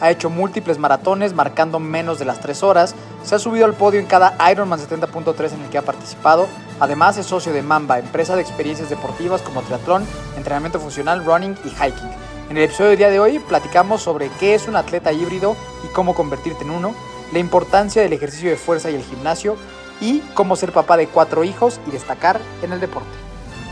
Ha hecho múltiples maratones marcando menos de las 3 horas, se ha subido al podio en cada Ironman 70.3 en el que ha participado, además es socio de Mamba, empresa de experiencias deportivas como triatlón, entrenamiento funcional, running y hiking. En el episodio del día de hoy platicamos sobre qué es un atleta híbrido y cómo convertirte en uno, la importancia del ejercicio de fuerza y el gimnasio y cómo ser papá de cuatro hijos y destacar en el deporte.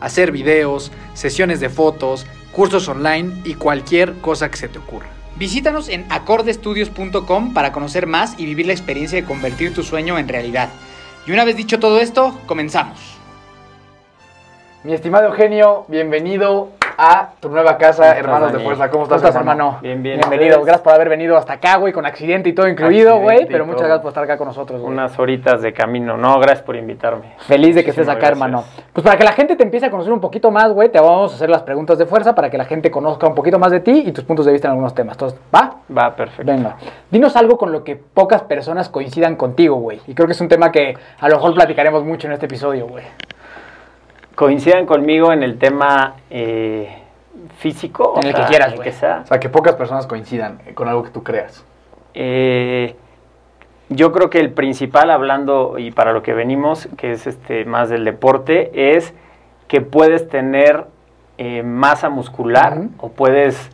hacer videos, sesiones de fotos, cursos online y cualquier cosa que se te ocurra. Visítanos en acordestudios.com para conocer más y vivir la experiencia de convertir tu sueño en realidad. Y una vez dicho todo esto, comenzamos. Mi estimado Eugenio, bienvenido a tu nueva casa, ¿Cómo estás, Hermanos de? Fuerza. ¿Cómo ¿Cómo estás, estás, hermano? Bien, bien. Bienvenido. Gracias por haber venido hasta acá, güey, con accidente y todo incluido, güey. Pero muchas gracias por estar acá con nosotros, güey. Unas horitas de camino. No, gracias por invitarme. Feliz de que estés acá, gracias. hermano. Pues para que la gente te empiece a conocer un poquito más, güey, te vamos a hacer las preguntas de fuerza para que la gente conozca un poquito más de ti y tus puntos de vista en algunos temas. Entonces, ¿va? Va, perfecto. Venga. Dinos algo con lo que pocas personas coincidan contigo, güey. Y creo que es un tema que a lo mejor platicaremos mucho en este episodio, güey. Coincidan conmigo en el tema eh, físico. En el que quieras, güey. que sea. O sea, que pocas personas coincidan con algo que tú creas. Eh, yo creo que el principal, hablando y para lo que venimos, que es este más del deporte, es que puedes tener eh, masa muscular o puedes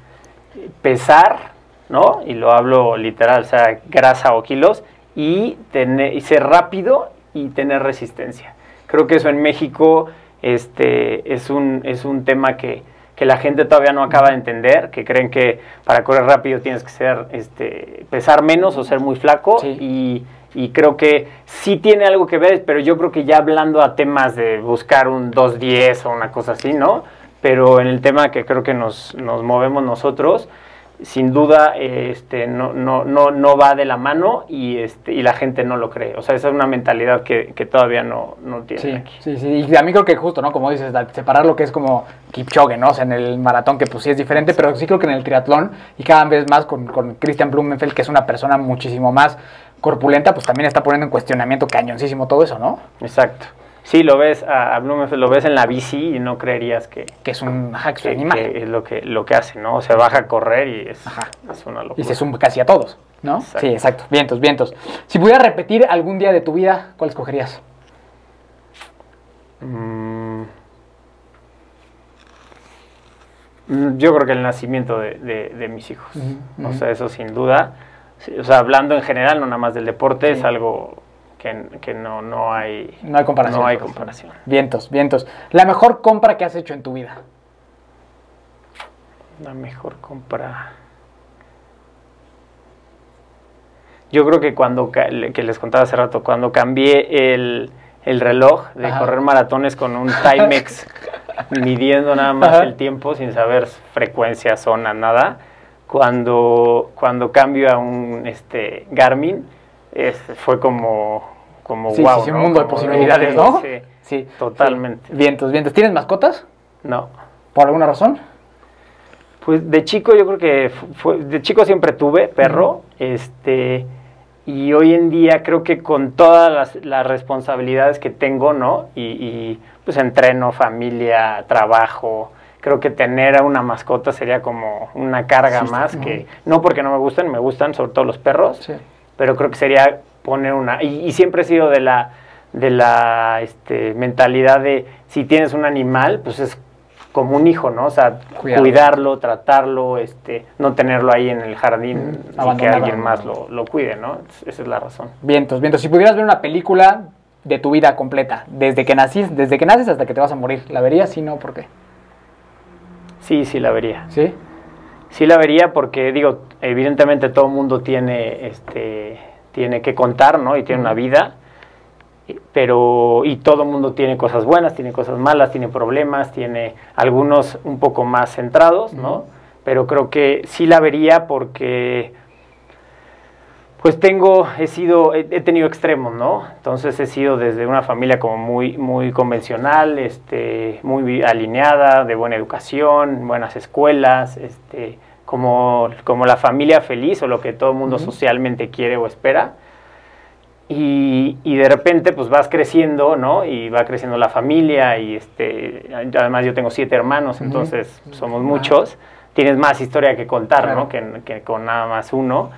pesar, ¿no? Y lo hablo literal, o sea, grasa o kilos, y, tener, y ser rápido y tener resistencia. Creo que eso en México este, es, un, es un tema que, que la gente todavía no acaba de entender, que creen que para correr rápido tienes que ser, este, pesar menos o ser muy flaco Sí. y, y creo que sí tiene algo que ver, pero yo creo que ya hablando a temas de buscar un 2.10 o una cosa así, ¿no? Pero en el tema que creo que nos, nos movemos nosotros, sin duda este, no, no, no, no va de la mano y, este, y la gente no lo cree. O sea, esa es una mentalidad que, que todavía no, no tiene Sí, aquí. sí, sí. Y a mí creo que justo, ¿no? Como dices, separar lo que es como Kipchoge, ¿no? O sea, en el maratón que pues sí es diferente, pero sí creo que en el triatlón y cada vez más con, con Christian Blumenfeld, que es una persona muchísimo más corpulenta, pues también está poniendo en cuestionamiento cañoncísimo todo eso, ¿no? Exacto. Sí, lo ves a, Blumenfeld, lo ves en la bici y no creerías que, Que es un hack que- animal. que es lo que, lo que hace, ¿no? Se baja a correr y es, Ajá. es una locura. Y se suma casi a todos, ¿no? Exacto. Sí, exacto. Vientos, vientos. Si pudieras repetir algún día de tu vida, ¿cuál escogerías? Mm. Mm, Yo creo que el nacimiento de, de- de mis hijos. O sea, eso sin duda. O sea, hablando en general, no nada más del deporte, Sí. es algo que, que no, no hay No hay comparación. No hay comparación. Vientos, vientos. La mejor compra que has hecho en tu vida. La mejor compra. Yo creo que cuando, que les contaba hace rato, cuando cambié el, el reloj de Ajá. correr maratones con un Timex, midiendo nada más Ajá. el tiempo sin saber frecuencia, zona, nada, cuando, cuando cambio a un este, Garmin, es- fue como, como Sí, wow. sí, sí, un ¿no? mundo de posibilidades, ¿no? Sí, Sí. totalmente. Vientos, vientos. ¿Tienes mascotas? No. ¿Por alguna razón? Pues de chico yo creo que fu- fue, de chico siempre tuve perro, este, y hoy en día creo que con todas las, las responsabilidades que tengo, ¿no? Y, y, pues entreno, familia, trabajo, creo que tener a una mascota sería como una carga Sí, más que, no porque no me gusten, me gustan sobre todo los perros, Sí. pero creo que sería poner una y, y siempre he sido de la de la este, mentalidad de si tienes un animal pues es como un hijo no o sea Cuidarlo. cuidarlo tratarlo este no tenerlo ahí en el jardín Ujú. y que alguien más lo, lo cuide no esa es la razón Vientos, vientos. Si pudieras ver una película de tu vida completa, desde que nacís, desde que naces hasta que te vas a morir, ¿la verías? Sí, no, ¿por qué? sí sí la vería ¿Sí? Sí la vería porque, digo, evidentemente todo mundo tiene, este, tiene que contar, ¿no? Y tiene una vida, pero, y todo el mundo tiene cosas buenas, tiene cosas malas, tiene problemas, tiene algunos un poco más centrados, ¿no? Pero creo que sí la vería porque, pues tengo, he sido, he, he tenido extremos, ¿no? Entonces he sido desde una familia como muy, muy convencional, este, muy alineada, de buena educación, buenas escuelas, este, como, como la familia feliz o lo que todo el mundo Ujú. socialmente quiere o espera. Y, y de repente pues vas creciendo, ¿no? Y va creciendo la familia y este, además yo tengo siete hermanos, Ujú. entonces somos Ah. muchos. Tienes más historia que contar, Claro. ¿no? Que, que con nada más uno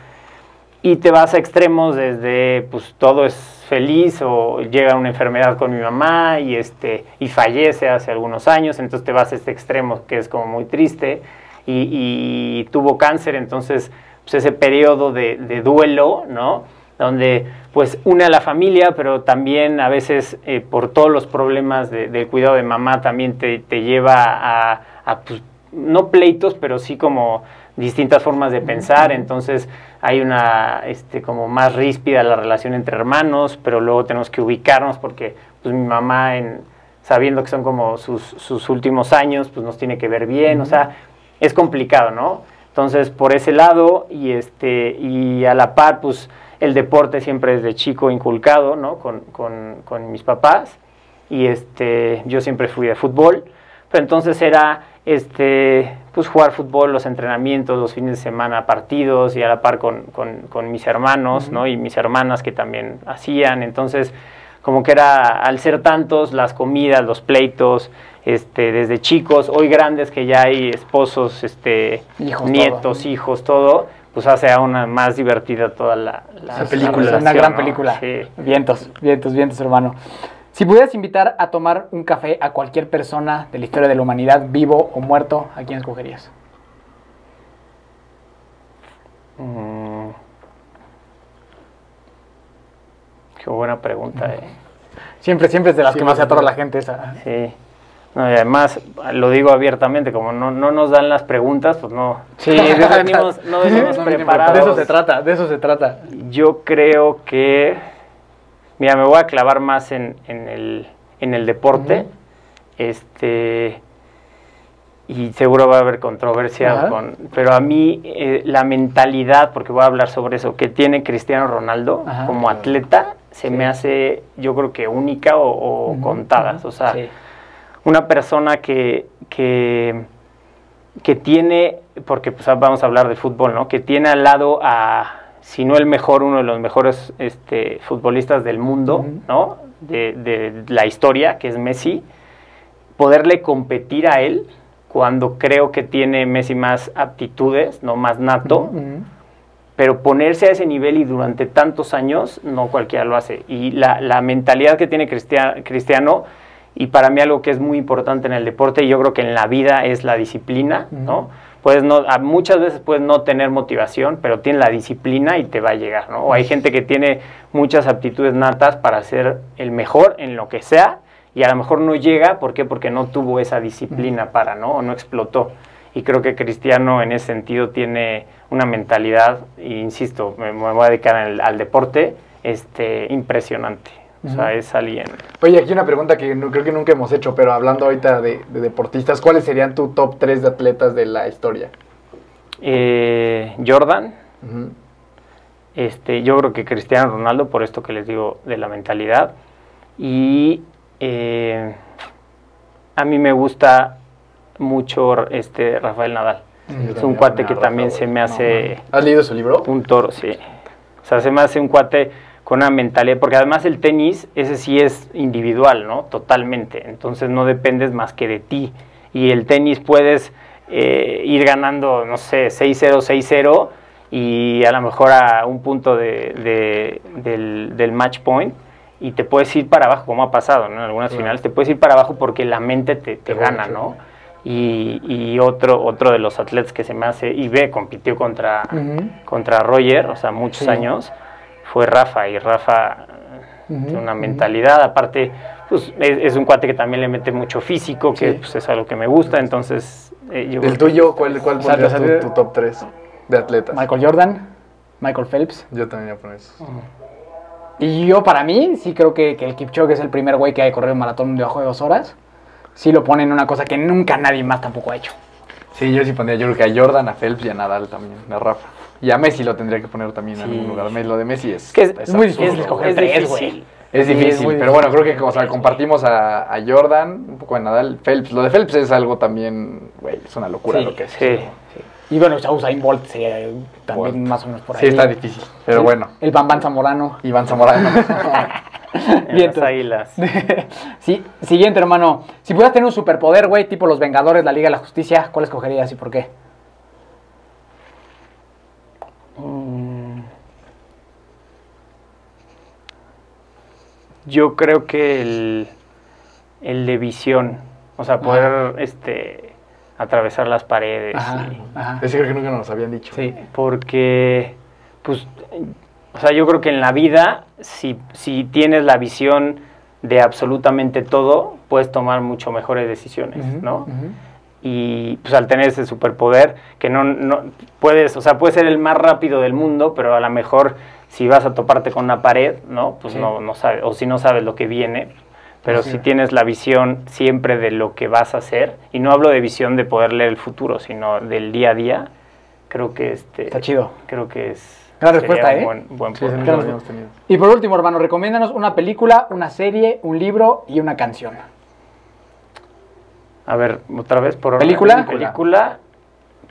y te vas a extremos desde pues todo es feliz o llega una enfermedad con mi mamá y este y fallece hace algunos años entonces te vas a este extremo que es como muy triste y, y tuvo cáncer entonces pues ese periodo de, de duelo no donde pues une a la familia pero también a veces eh, por todos los problemas de- del cuidado de mamá también te, te lleva a, a, pues, no pleitos pero sí como distintas formas de pensar, entonces hay una este como más ríspida la relación entre hermanos, pero luego tenemos que ubicarnos porque pues mi mamá en sabiendo que son como sus, sus últimos años, pues nos tiene que ver bien, o sea, es complicado, ¿no? Entonces, por ese lado y este y a la par pues el deporte siempre desde chico inculcado, ¿no? Con, con, con mis papás y este yo siempre fui de fútbol, pero entonces era este pues jugar fútbol, los entrenamientos, los fines de semana, partidos y a la par con, con, con mis hermanos, ¿no? Y mis hermanas que también hacían, entonces como que era al ser tantos las comidas, los pleitos, este desde chicos, hoy grandes que ya hay esposos, este Hijos, nietos, todo. hijos, todo, pues hace aún más divertida toda la, la, Esa película. La una gran ¿no? película. Sí. Vientos, vientos, vientos, hermano. Si pudieras invitar a tomar un café a cualquier persona de la historia de la humanidad, vivo o muerto, ¿a quién escogerías? Mm. Qué buena pregunta, eh. Siempre, siempre es de las que más se atora la gente esa. Sí. No, y además, lo digo abiertamente, como no, no nos dan las preguntas, pues no. Sí, no venimos, no venimos preparados. De eso se trata, de eso se trata. Yo creo que. Mira, me voy a clavar más en, en el, en el deporte. Este. Y seguro va a haber controversia, con, pero a mí eh, la mentalidad, porque voy a hablar sobre eso, que tiene Cristiano Ronaldo como atleta, se Sí. me hace, yo creo que única o, o contadas. O sea, Sí. Una persona que, que, que tiene, porque pues vamos a hablar de fútbol, ¿no? Que tiene al lado a si no el mejor, uno de los mejores este, futbolistas del mundo. ¿no? De, de la historia, que es Messi, poderle competir a él cuando creo que tiene Messi más aptitudes, no más nato, pero ponerse a ese nivel y durante tantos años, no cualquiera lo hace. Y la, la mentalidad que tiene Cristia- Cristiano, y para mí algo que es muy importante en el deporte, y yo creo que en la vida es la disciplina, ¿no? Puedes no, muchas veces puedes no tener motivación, pero tienes la disciplina y te va a llegar, ¿no? O hay gente que tiene muchas aptitudes natas para ser el mejor en lo que sea, y a lo mejor no llega, ¿por qué? Porque no tuvo esa disciplina para, ¿no? O no explotó. Y creo que Cristiano en ese sentido tiene una mentalidad, e insisto, me, me voy a dedicar al, al deporte, este, impresionante. O sea, es alguien... Oye, aquí una pregunta que no- creo que nunca hemos hecho, pero hablando ahorita de, de deportistas, ¿cuáles serían tu top 3 de atletas de la historia? eh, Jordan, este, yo creo que Cristiano Ronaldo, por esto que les digo de la mentalidad. Y eh, a mí me gusta mucho este Rafael Nadal. es un cuate que también se me hace... ¿Has leído su libro? Un toro, sí. O sea, se me hace un cuate con una mentalidad, porque además el tenis, ese sí es individual, ¿no? Totalmente. Entonces no dependes más que de ti. Y el tenis puedes eh, ir ganando, no sé, 6-0, 6-0, y a lo mejor a un punto de, de- del, del match point, y te puedes ir para abajo, como ha pasado, ¿no? En algunas finales, te puedes ir para abajo porque la mente te, te gana, ¿no? Y, y otro, otro de los atletas que se me hace, y ve, compitió contra, contra Roger, o sea, muchos Sí. años, fue Rafa, y Rafa tiene una mentalidad, aparte, pues es, es un cuate que también le mete mucho físico, que Sí. pues, es algo que me gusta, entonces... eh, yo ¿Del creo que- tuyo cuál, cuál pondrías tu, top 3 de atletas? Michael Jordan, Michael Phelps. Yo también voy a poner eso. Y yo, para mí, sí creo que, que el Kipchoge es el primer güey que ha corrido un maratón debajo de dos horas. Sí lo ponen en una cosa que nunca nadie más tampoco ha hecho. Sí, yo sí pondría, yo creo que a Jordan, a Phelps y a Nadal también, a Rafa. Y a Messi lo tendría que poner también en algún lugar. Lo de Messi es, Es que es, Es muy es- difícil escoger es tres, difícil. güey. Es difícil, pero bueno, creo que o sea, compartimos a, a Jordan, un poco a Nadal, Phelps. Lo de Phelps es algo también, güey, es una locura Sí, lo que es. Sí. Y bueno, Usain Bolt sería también Bolt. más o menos por ahí. Sí, está difícil, pero bueno. El Bambán Zamorano. Iván Zamorano. En Bien, las águilas. sí, siguiente, hermano. Si pudieras tener un superpoder, güey, tipo los Vengadores, la Liga de la Justicia, ¿cuál escogerías y por qué? Mm. Yo creo que el, el de visión, o sea, poder este, atravesar las paredes. Ajá, y- ajá. Ese creo que nunca nos habían dicho. Sí. porque, pues, o sea, yo creo que en la vida, si, si tienes la visión de absolutamente todo, puedes tomar mucho mejores decisiones, ¿no? Y pues al tener ese superpoder que no, no puedes, o sea, puedes ser el más rápido del mundo, pero a lo mejor si vas a toparte con una pared, ¿no? Pues Sí. no, no sabes, o si no sabes lo que viene, pero si es. tienes la visión siempre de lo que vas a hacer, y no hablo de visión de poder leer el futuro, sino del día a día, creo que este Está chido. creo que es Gran respuesta, ¿eh? buen, buen Sí, Claro. Y por último, hermano, recomiéndanos una película, una serie, un libro y una canción. A ver, otra vez por. ¿Película? Película.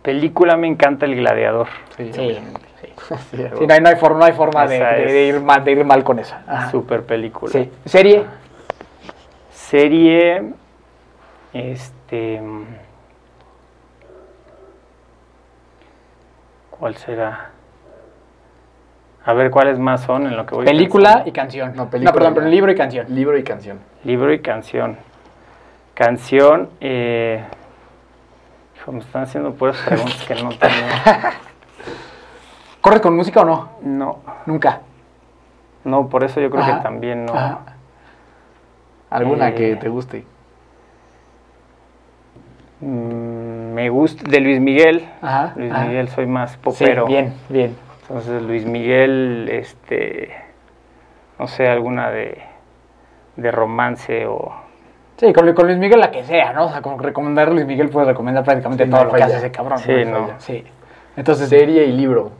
Película me encanta El Gladiador. Sí, Sí. Sí, Sí, no, hay, no hay forma, no hay forma de, ir mal, de ir mal con esa. Ajá. Super película. Sí. ¿Serie? Serie. Este. ¿Cuál será? A ver cuáles más son en lo que voy Película y canción. No, No, película perdón, ya. pero libro y canción. Libro y canción. Libro y canción. Canción. Eh... Hijo, me están haciendo puras preguntas que no tengo. ¿Corres con música o no? No, Nunca. no, por eso yo creo Ajá. que también no. Ajá. Alguna Eh, que te guste. Mm, me gusta de Luis Miguel. Ajá, Luis. Miguel, soy más Sí, popero. bien, bien. Entonces Luis Miguel, este, no sé, alguna de, de romance o... Sí, con, con Luis Miguel la que sea, ¿no? O sea, como recomendar a Luis Miguel puedes recomendar prácticamente Sí, no todo lo que hace ese cabrón. Sí, no. Sí. Entonces, Serie y libro.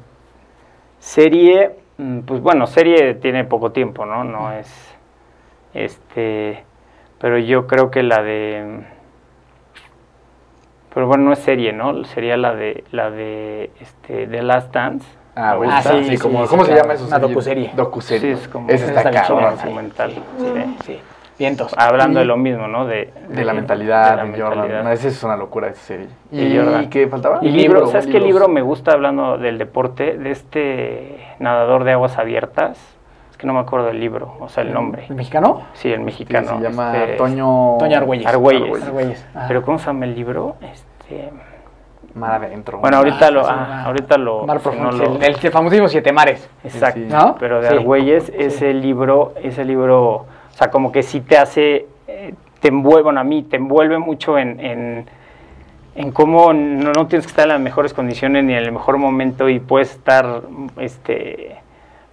Serie, mm, pues bueno, serie tiene poco tiempo, ¿no? No es, este, pero yo creo que la de, pero bueno, no es serie, ¿no? Sería la de, la de, este, The Last Dance, Ah, güey, Ah, sí, sí, sí, sí, como, sí, ¿cómo se claro. llama eso? Una docuserie. Docuserie. Sí, es como- Está bien cabrón. documental. Sí, sí. Vientos. Hablando Y- de lo mismo, ¿no? De, De la mentalidad de de, la Jordan. mentalidad. No, esa es una locura esa serie. ¿Y Jordan. qué faltaba? Y Un libro, ¿sabes qué libro me gusta hablando del deporte? De este nadador de aguas abiertas. Es que no me acuerdo del libro, o sea, el nombre. ¿El mexicano? Sí, el Sí, mexicano. se llama este, Toño... Toño Argüelles. Argüelles. Argüelles. Ah. Pero ¿cómo se llama el libro? Este, Mar adentro. bueno, ahorita lo, ah, ah. ahorita lo, Mar no profundo. lo- el, el famosísimo Siete Mares. Exacto. Sí, sí. ¿No? Pero de Sí. Argüelles, ese libro, ese libro, o sea, como que sí te hace, eh, te envuelve, bueno, a mí, te envuelve mucho en, en, en cómo no, no tienes que estar en las mejores condiciones ni en el mejor momento y puedes estar, este,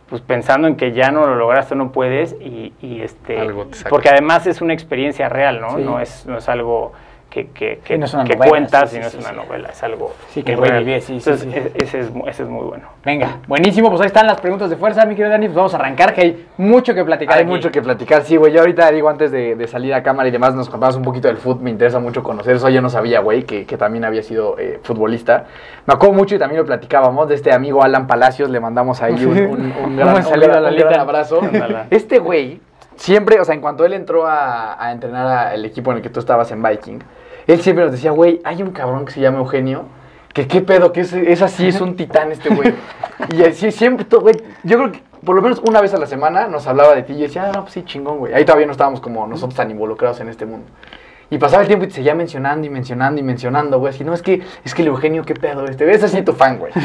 pues pensando en que ya no lo lograste o no puedes y, y, este, Algo te saca. porque además es una experiencia real, ¿no? Sí. No es, no es algo que, que, que, no es una que novela, cuentas sí, y no sí, es una sí. novela, es algo Sí, que el muy güey real. vive, sí, sí, Entonces, sí. e- Ese, es, ese es muy bueno. Venga, buenísimo, pues ahí están las preguntas de fuerza, mi querido Dani, pues vamos a arrancar, que hay mucho que platicar Hay aquí. mucho que platicar, sí, güey. Yo ahorita digo, antes de, de salir a cámara y demás, nos contabas un poquito del fútbol. Me interesa mucho conocer eso. Yo no sabía, güey, que, que también había sido eh, futbolista. Me acuerdo mucho y también lo platicábamos de este amigo Alan Palacios. Le mandamos ahí un, un, un gran, un saludo, gran- un Alalita. gran abrazo. Este güey, siempre, o sea, en cuanto él entró a, a entrenar al equipo en el que tú estabas en Viking, él siempre nos decía, güey, hay un cabrón que se llama Eugenio. Que qué pedo, que es, es así, es un titán este güey. Y así siempre, todo, güey, yo creo que por lo menos una vez a la semana nos hablaba de ti y yo decía, ah, no, pues sí, chingón, güey. Ahí todavía no estábamos como nosotros tan involucrados en este mundo. Y pasaba el tiempo y te seguía mencionando y mencionando y mencionando, güey. Así, no, es que, es que el Eugenio, qué pedo, este, es así tu fan, güey.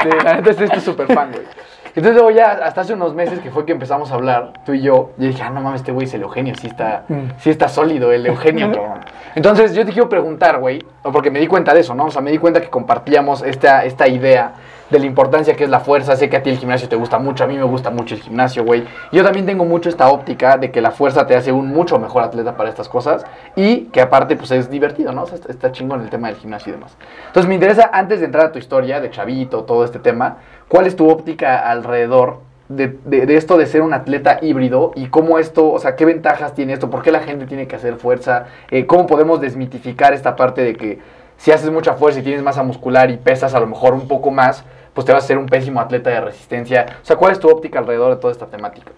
Este, neta, este es tu super fan, güey. Entonces luego ya, hasta hace unos meses que fue que empezamos a hablar, tú y yo, yo dije, ah, no mames, este güey es el Eugenio, sí está, sí está sólido, el Eugenio, cabrón. Entonces yo te quiero preguntar, güey, porque me di cuenta de eso, ¿no? O sea, me di cuenta que compartíamos esta, esta idea de la importancia que es la fuerza. Sé que a ti el gimnasio te gusta mucho, a mí me gusta mucho el gimnasio, güey. Yo también tengo mucho esta óptica de que la fuerza te hace un mucho mejor atleta para estas cosas y que aparte, pues es divertido, ¿no? O sea, está, chingón el tema del gimnasio y demás. Entonces me interesa, antes de entrar a tu historia de chavito, todo este tema, ¿cuál es tu óptica alrededor de, de- de esto de ser un atleta híbrido y cómo esto, o sea, qué ventajas tiene esto, por qué la gente tiene que hacer fuerza, Eh, cómo podemos desmitificar esta parte de que si haces mucha fuerza y tienes masa muscular y pesas a lo mejor un poco más, pues te vas a ser un pésimo atleta de resistencia. O sea, ¿cuál es tu óptica alrededor de toda esta temática?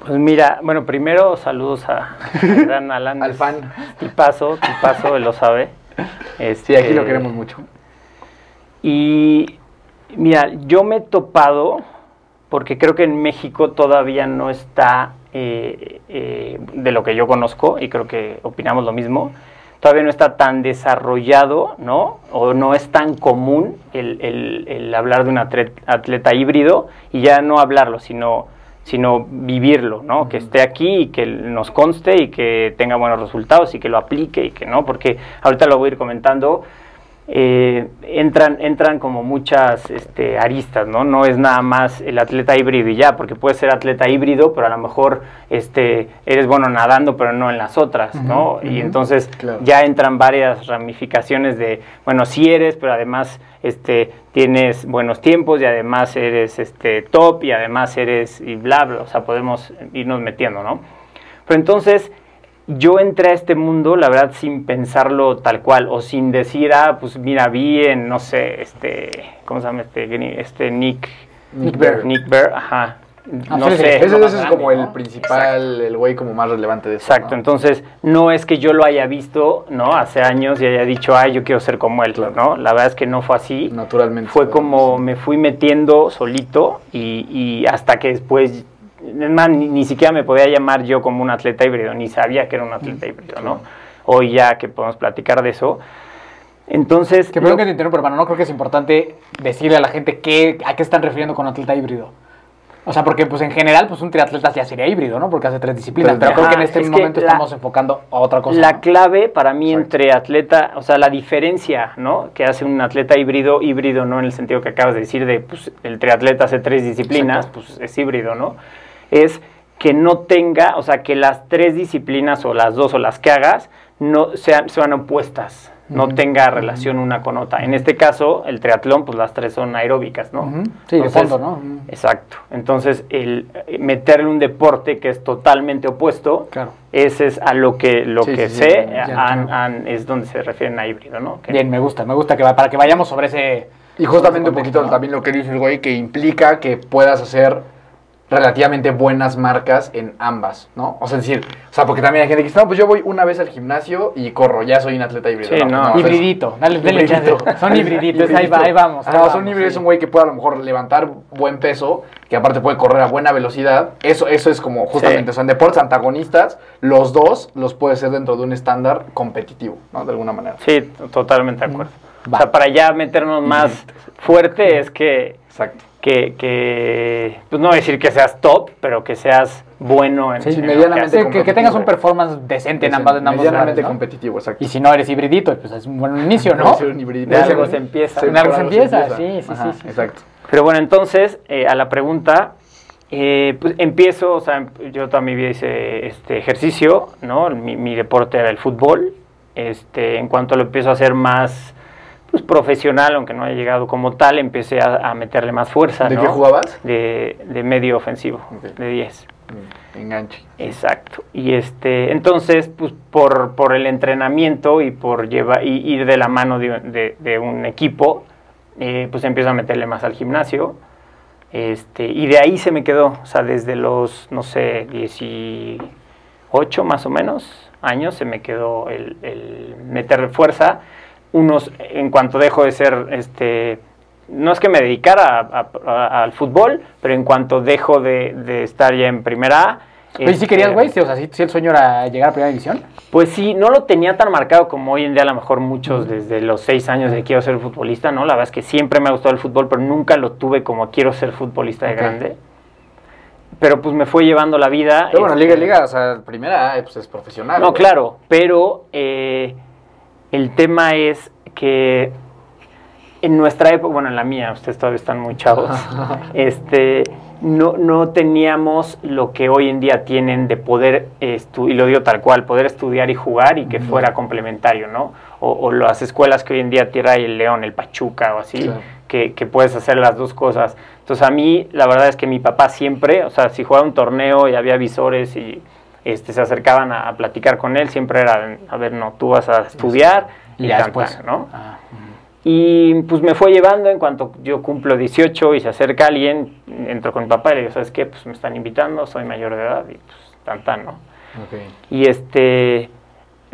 Pues mira, bueno, primero saludos a, gran Alan. Al fan. Tipazo, tipazo, él lo sabe. Sí, aquí lo Este, queremos mucho. Y mira, yo me he topado, porque creo que en México todavía no está, eh, eh, de lo que yo conozco, y creo que opinamos lo mismo, todavía no está tan desarrollado, ¿no? O no es tan común el, el- el hablar de un atlet- atleta híbrido, y ya no hablarlo, sino sino vivirlo, ¿no? Que esté aquí y que nos conste y que tenga buenos resultados y que lo aplique y que no, porque ahorita lo voy a ir comentando, eh, entran, entran como muchas este, aristas, ¿no? No es nada más el atleta híbrido y ya, porque puedes ser atleta híbrido, pero a lo mejor este, eres bueno nadando, pero no en las otras, ¿no? Y entonces Claro. ya entran varias ramificaciones de, bueno, sí eres, pero además este, tienes buenos tiempos y además eres este, top y además eres y bla, bla, o sea, podemos irnos metiendo, ¿no? Pero entonces yo entré a este mundo, la verdad, sin pensarlo tal cual, o sin decir, ah, pues mira, vi en, no sé, este, ¿cómo se llama este? Este Nick, Nick Bear. Nick Bear, ajá. Ah, No sé. ese- es como grande, el ¿no? principal, el güey como más relevante de esto. Exacto, ¿no? entonces no es que yo lo haya visto, ¿no? Hace años y haya dicho, ay, yo quiero ser como él, ¿no? La verdad es que no fue así. Naturalmente. Fue como me fui metiendo solito y, y hasta que después, es más, ni, ni siquiera me podía llamar yo como un atleta híbrido, ni sabía que era un atleta híbrido, ¿no? Hoy ya que podemos platicar de eso. Entonces, Que lo- que te interrumpa, hermano, no creo que es importante decirle a la gente qué, a qué están refiriendo con atleta híbrido. O sea, porque pues en general, pues un triatleta ya sería híbrido, ¿no? Porque hace tres disciplinas. Pues, pero creo que en este es momento la- estamos enfocando a otra cosa. La ¿no? clave para mí entre atleta, o sea, la diferencia, ¿no? Que hace un atleta híbrido, híbrido no en el sentido que acabas de decir de, pues, el triatleta hace tres disciplinas, pues es híbrido, ¿no? Es que no tenga, o sea, que las tres disciplinas o las dos o las que hagas no sean, sean opuestas, no tenga relación una con otra. En este caso, el triatlón, pues las tres son aeróbicas, ¿no? Sí, de fondo, ¿no? Exacto. Entonces, el eh, meterle un deporte que es totalmente opuesto, Claro. ese es a lo que lo Sí, que sí, sí, sé, ya, es donde se refieren a híbrido, ¿no? Que- Bien, me gusta, me gusta que va- para que vayamos sobre ese Y justamente un poquito ¿no? también lo que dice el güey, que implica que puedas hacer relativamente buenas marcas en ambas, ¿no? O sea, es decir, o sea, porque también hay gente que dice, no, pues yo voy una vez al gimnasio y corro, ya soy un atleta híbrido. Sí, no. o sea, es- Hibridito, dale, dale Hibridito. Son hibriditos, ahí, va, ahí vamos. ahí Ajá, o sea, vamos, un híbrido sí. es un güey que puede a lo mejor levantar buen peso, que aparte puede correr a buena velocidad. Eso, eso es como justamente, Sí. o sea, en deportes antagonistas, los dos los puede ser dentro de un estándar competitivo, ¿no? De alguna manera. Sí, totalmente de acuerdo. Va. O sea, para ya meternos más fuerte es que, Exacto. Que, que, pues no decir que seas top, pero que seas bueno en, Sí, en que medianamente que, que tengas un performance decente en ambas, en ambos Medianamente lugares, ¿no? competitivo, exacto. Y si no eres hibridito, pues es un buen inicio, ¿no? Un hibridito. De algo se empieza. De algo se empieza, sí, sí, Ajá, sí, sí. Exacto. Pero bueno, entonces, eh, a la pregunta, eh, pues empiezo, o sea, yo toda mi vida hice este ejercicio, ¿no? Mi, mi deporte era el fútbol. Este, en cuanto lo empiezo a hacer más pues, profesional, aunque no haya llegado como tal, empecé a, a meterle más fuerza, ¿De ¿no? qué jugabas? De, de medio ofensivo, Ok. de 10. Mm, Enganche. Exacto. Y este, entonces, pues por, por el entrenamiento y por llevar y ir de la mano de, de- de un equipo, eh, pues empiezo a meterle más al gimnasio. Este, y de ahí se me quedó, o sea, desde los, no sé, 18 más o menos años se me quedó el, el meterle fuerza. Unos, en cuanto dejo de ser, este, no es que me dedicara a- a- a- al fútbol, pero en cuanto dejo de, de estar ya en primera A, ¿sí este, querías, güey? Sí, o sea, ¿sí, sí el sueño era llegar a primera división? Pues sí, no lo tenía tan marcado como hoy en día a lo mejor muchos desde los seis años de quiero ser futbolista, ¿no? La verdad es que siempre me ha gustado el fútbol, pero nunca lo tuve como quiero ser futbolista de grande. Pero pues me fue llevando la vida. Pero bueno, este, Liga Liga, o sea, primera, pues es profesional. No, güey. claro, pero eh, el tema es que en nuestra época, bueno, en la mía, ustedes todavía están muy chavos, este, no, no teníamos lo que hoy en día tienen de poder, estu- y lo digo tal cual, poder estudiar y jugar y que fuera complementario, ¿no? O, o las escuelas que hoy en día tierra el León, el Pachuca o así, Claro. que, que puedes hacer las dos cosas. Entonces a mí, la verdad es que mi papá siempre, o sea, si jugaba un torneo y había visores y este, se acercaban a, a platicar con él, siempre era, a ver, no, tú vas a estudiar y, ya tan, después. tan, ¿no? Ah, Y pues me fue llevando en cuanto yo cumplo 18 y se acerca alguien, entro con mi papá y le digo, ¿sabes qué? Pues me están invitando, soy mayor de edad y pues tan tan, ¿no? Ok. Y este,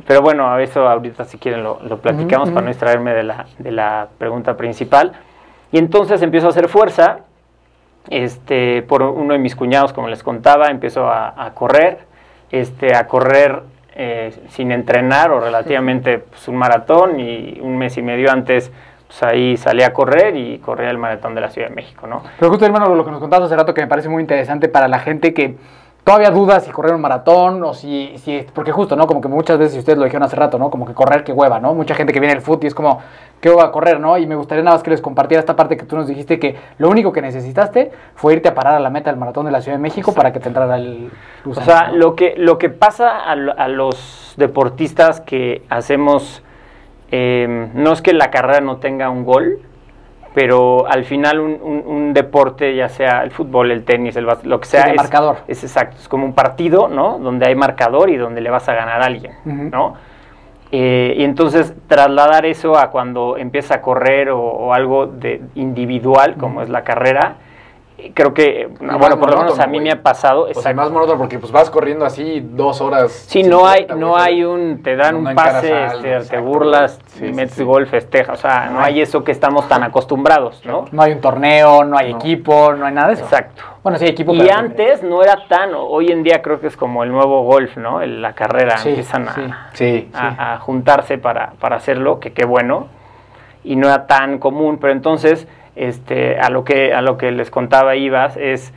pero bueno, a eso ahorita si quieren lo, lo platicamos Ujú, para no distraerme de la, de la pregunta principal. Y entonces empiezo a hacer fuerza, este, por uno de mis cuñados, como les contaba, empiezo a, a correr, este, a correr eh, sin entrenar o relativamente pues, un maratón y un mes y medio antes, pues ahí salí a correr y corría el maratón de la Ciudad de México, ¿no? Pero justo, hermano, lo que nos contabas hace rato que me parece muy interesante para la gente que todavía duda si correr un maratón o si, si... Porque justo, ¿no? Como que muchas veces, y ustedes lo dijeron hace rato, ¿no? Como que correr, qué hueva, ¿no? Mucha gente que viene del fútbol y es como, qué hueva correr, ¿no? Y me gustaría nada más que les compartiera esta parte que tú nos dijiste que lo único que necesitaste fue irte a parar a la meta del maratón de la Ciudad de México para que te entrara el... O sea, lo que, lo que pasa a, a los deportistas que hacemos, eh, no es que la carrera no tenga un gol, pero al final un, un- un deporte, ya sea el fútbol, el tenis, el lo que sea, de es, marcador. es exacto, es como un partido, ¿no? Donde hay marcador y donde le vas a ganar a alguien. ¿no? Eh, y entonces trasladar eso a cuando empieza a correr o, o algo de individual, como es la carrera, creo que, más bueno, por lo menos a mí me ha pasado, O sea, más monótono porque pues vas corriendo así dos horas. Sí, no hay, 50, no hay un, te dan No un pase, a algo, este, te burlas, Sí, metes sí. gol, festejas, o sea, no No hay hay. eso que estamos tan acostumbrados, ¿no? No hay un torneo, no hay No. equipo, no hay nada de eso. Exacto. Bueno, sí equipo, Y antes no era tan, hoy en día creo que es como el nuevo golf, ¿no? El- la carrera, Sí, empiezan a, sí. Sí, a- a juntarse para, para hacerlo, que qué bueno, y no era tan común, pero entonces, este, a lo que, a lo que les contaba Ibas, es,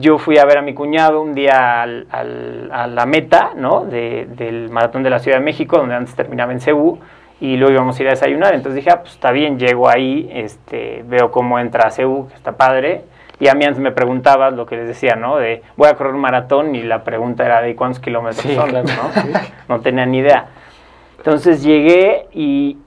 yo fui a ver a mi cuñado un día al- al- a la meta, ¿no? De- del maratón de la Ciudad de México, donde antes terminaba en Cebu, y luego íbamos a ir a desayunar, entonces dije, ah, pues está bien, llego ahí, este, veo cómo entra a Cebu, que está padre, y a mí antes me preguntabas lo que les decía, ¿no? De, voy a correr un maratón, y la pregunta era de cuántos kilómetros Sí, son, claro. ¿no? No tenía ni idea. Entonces llegué y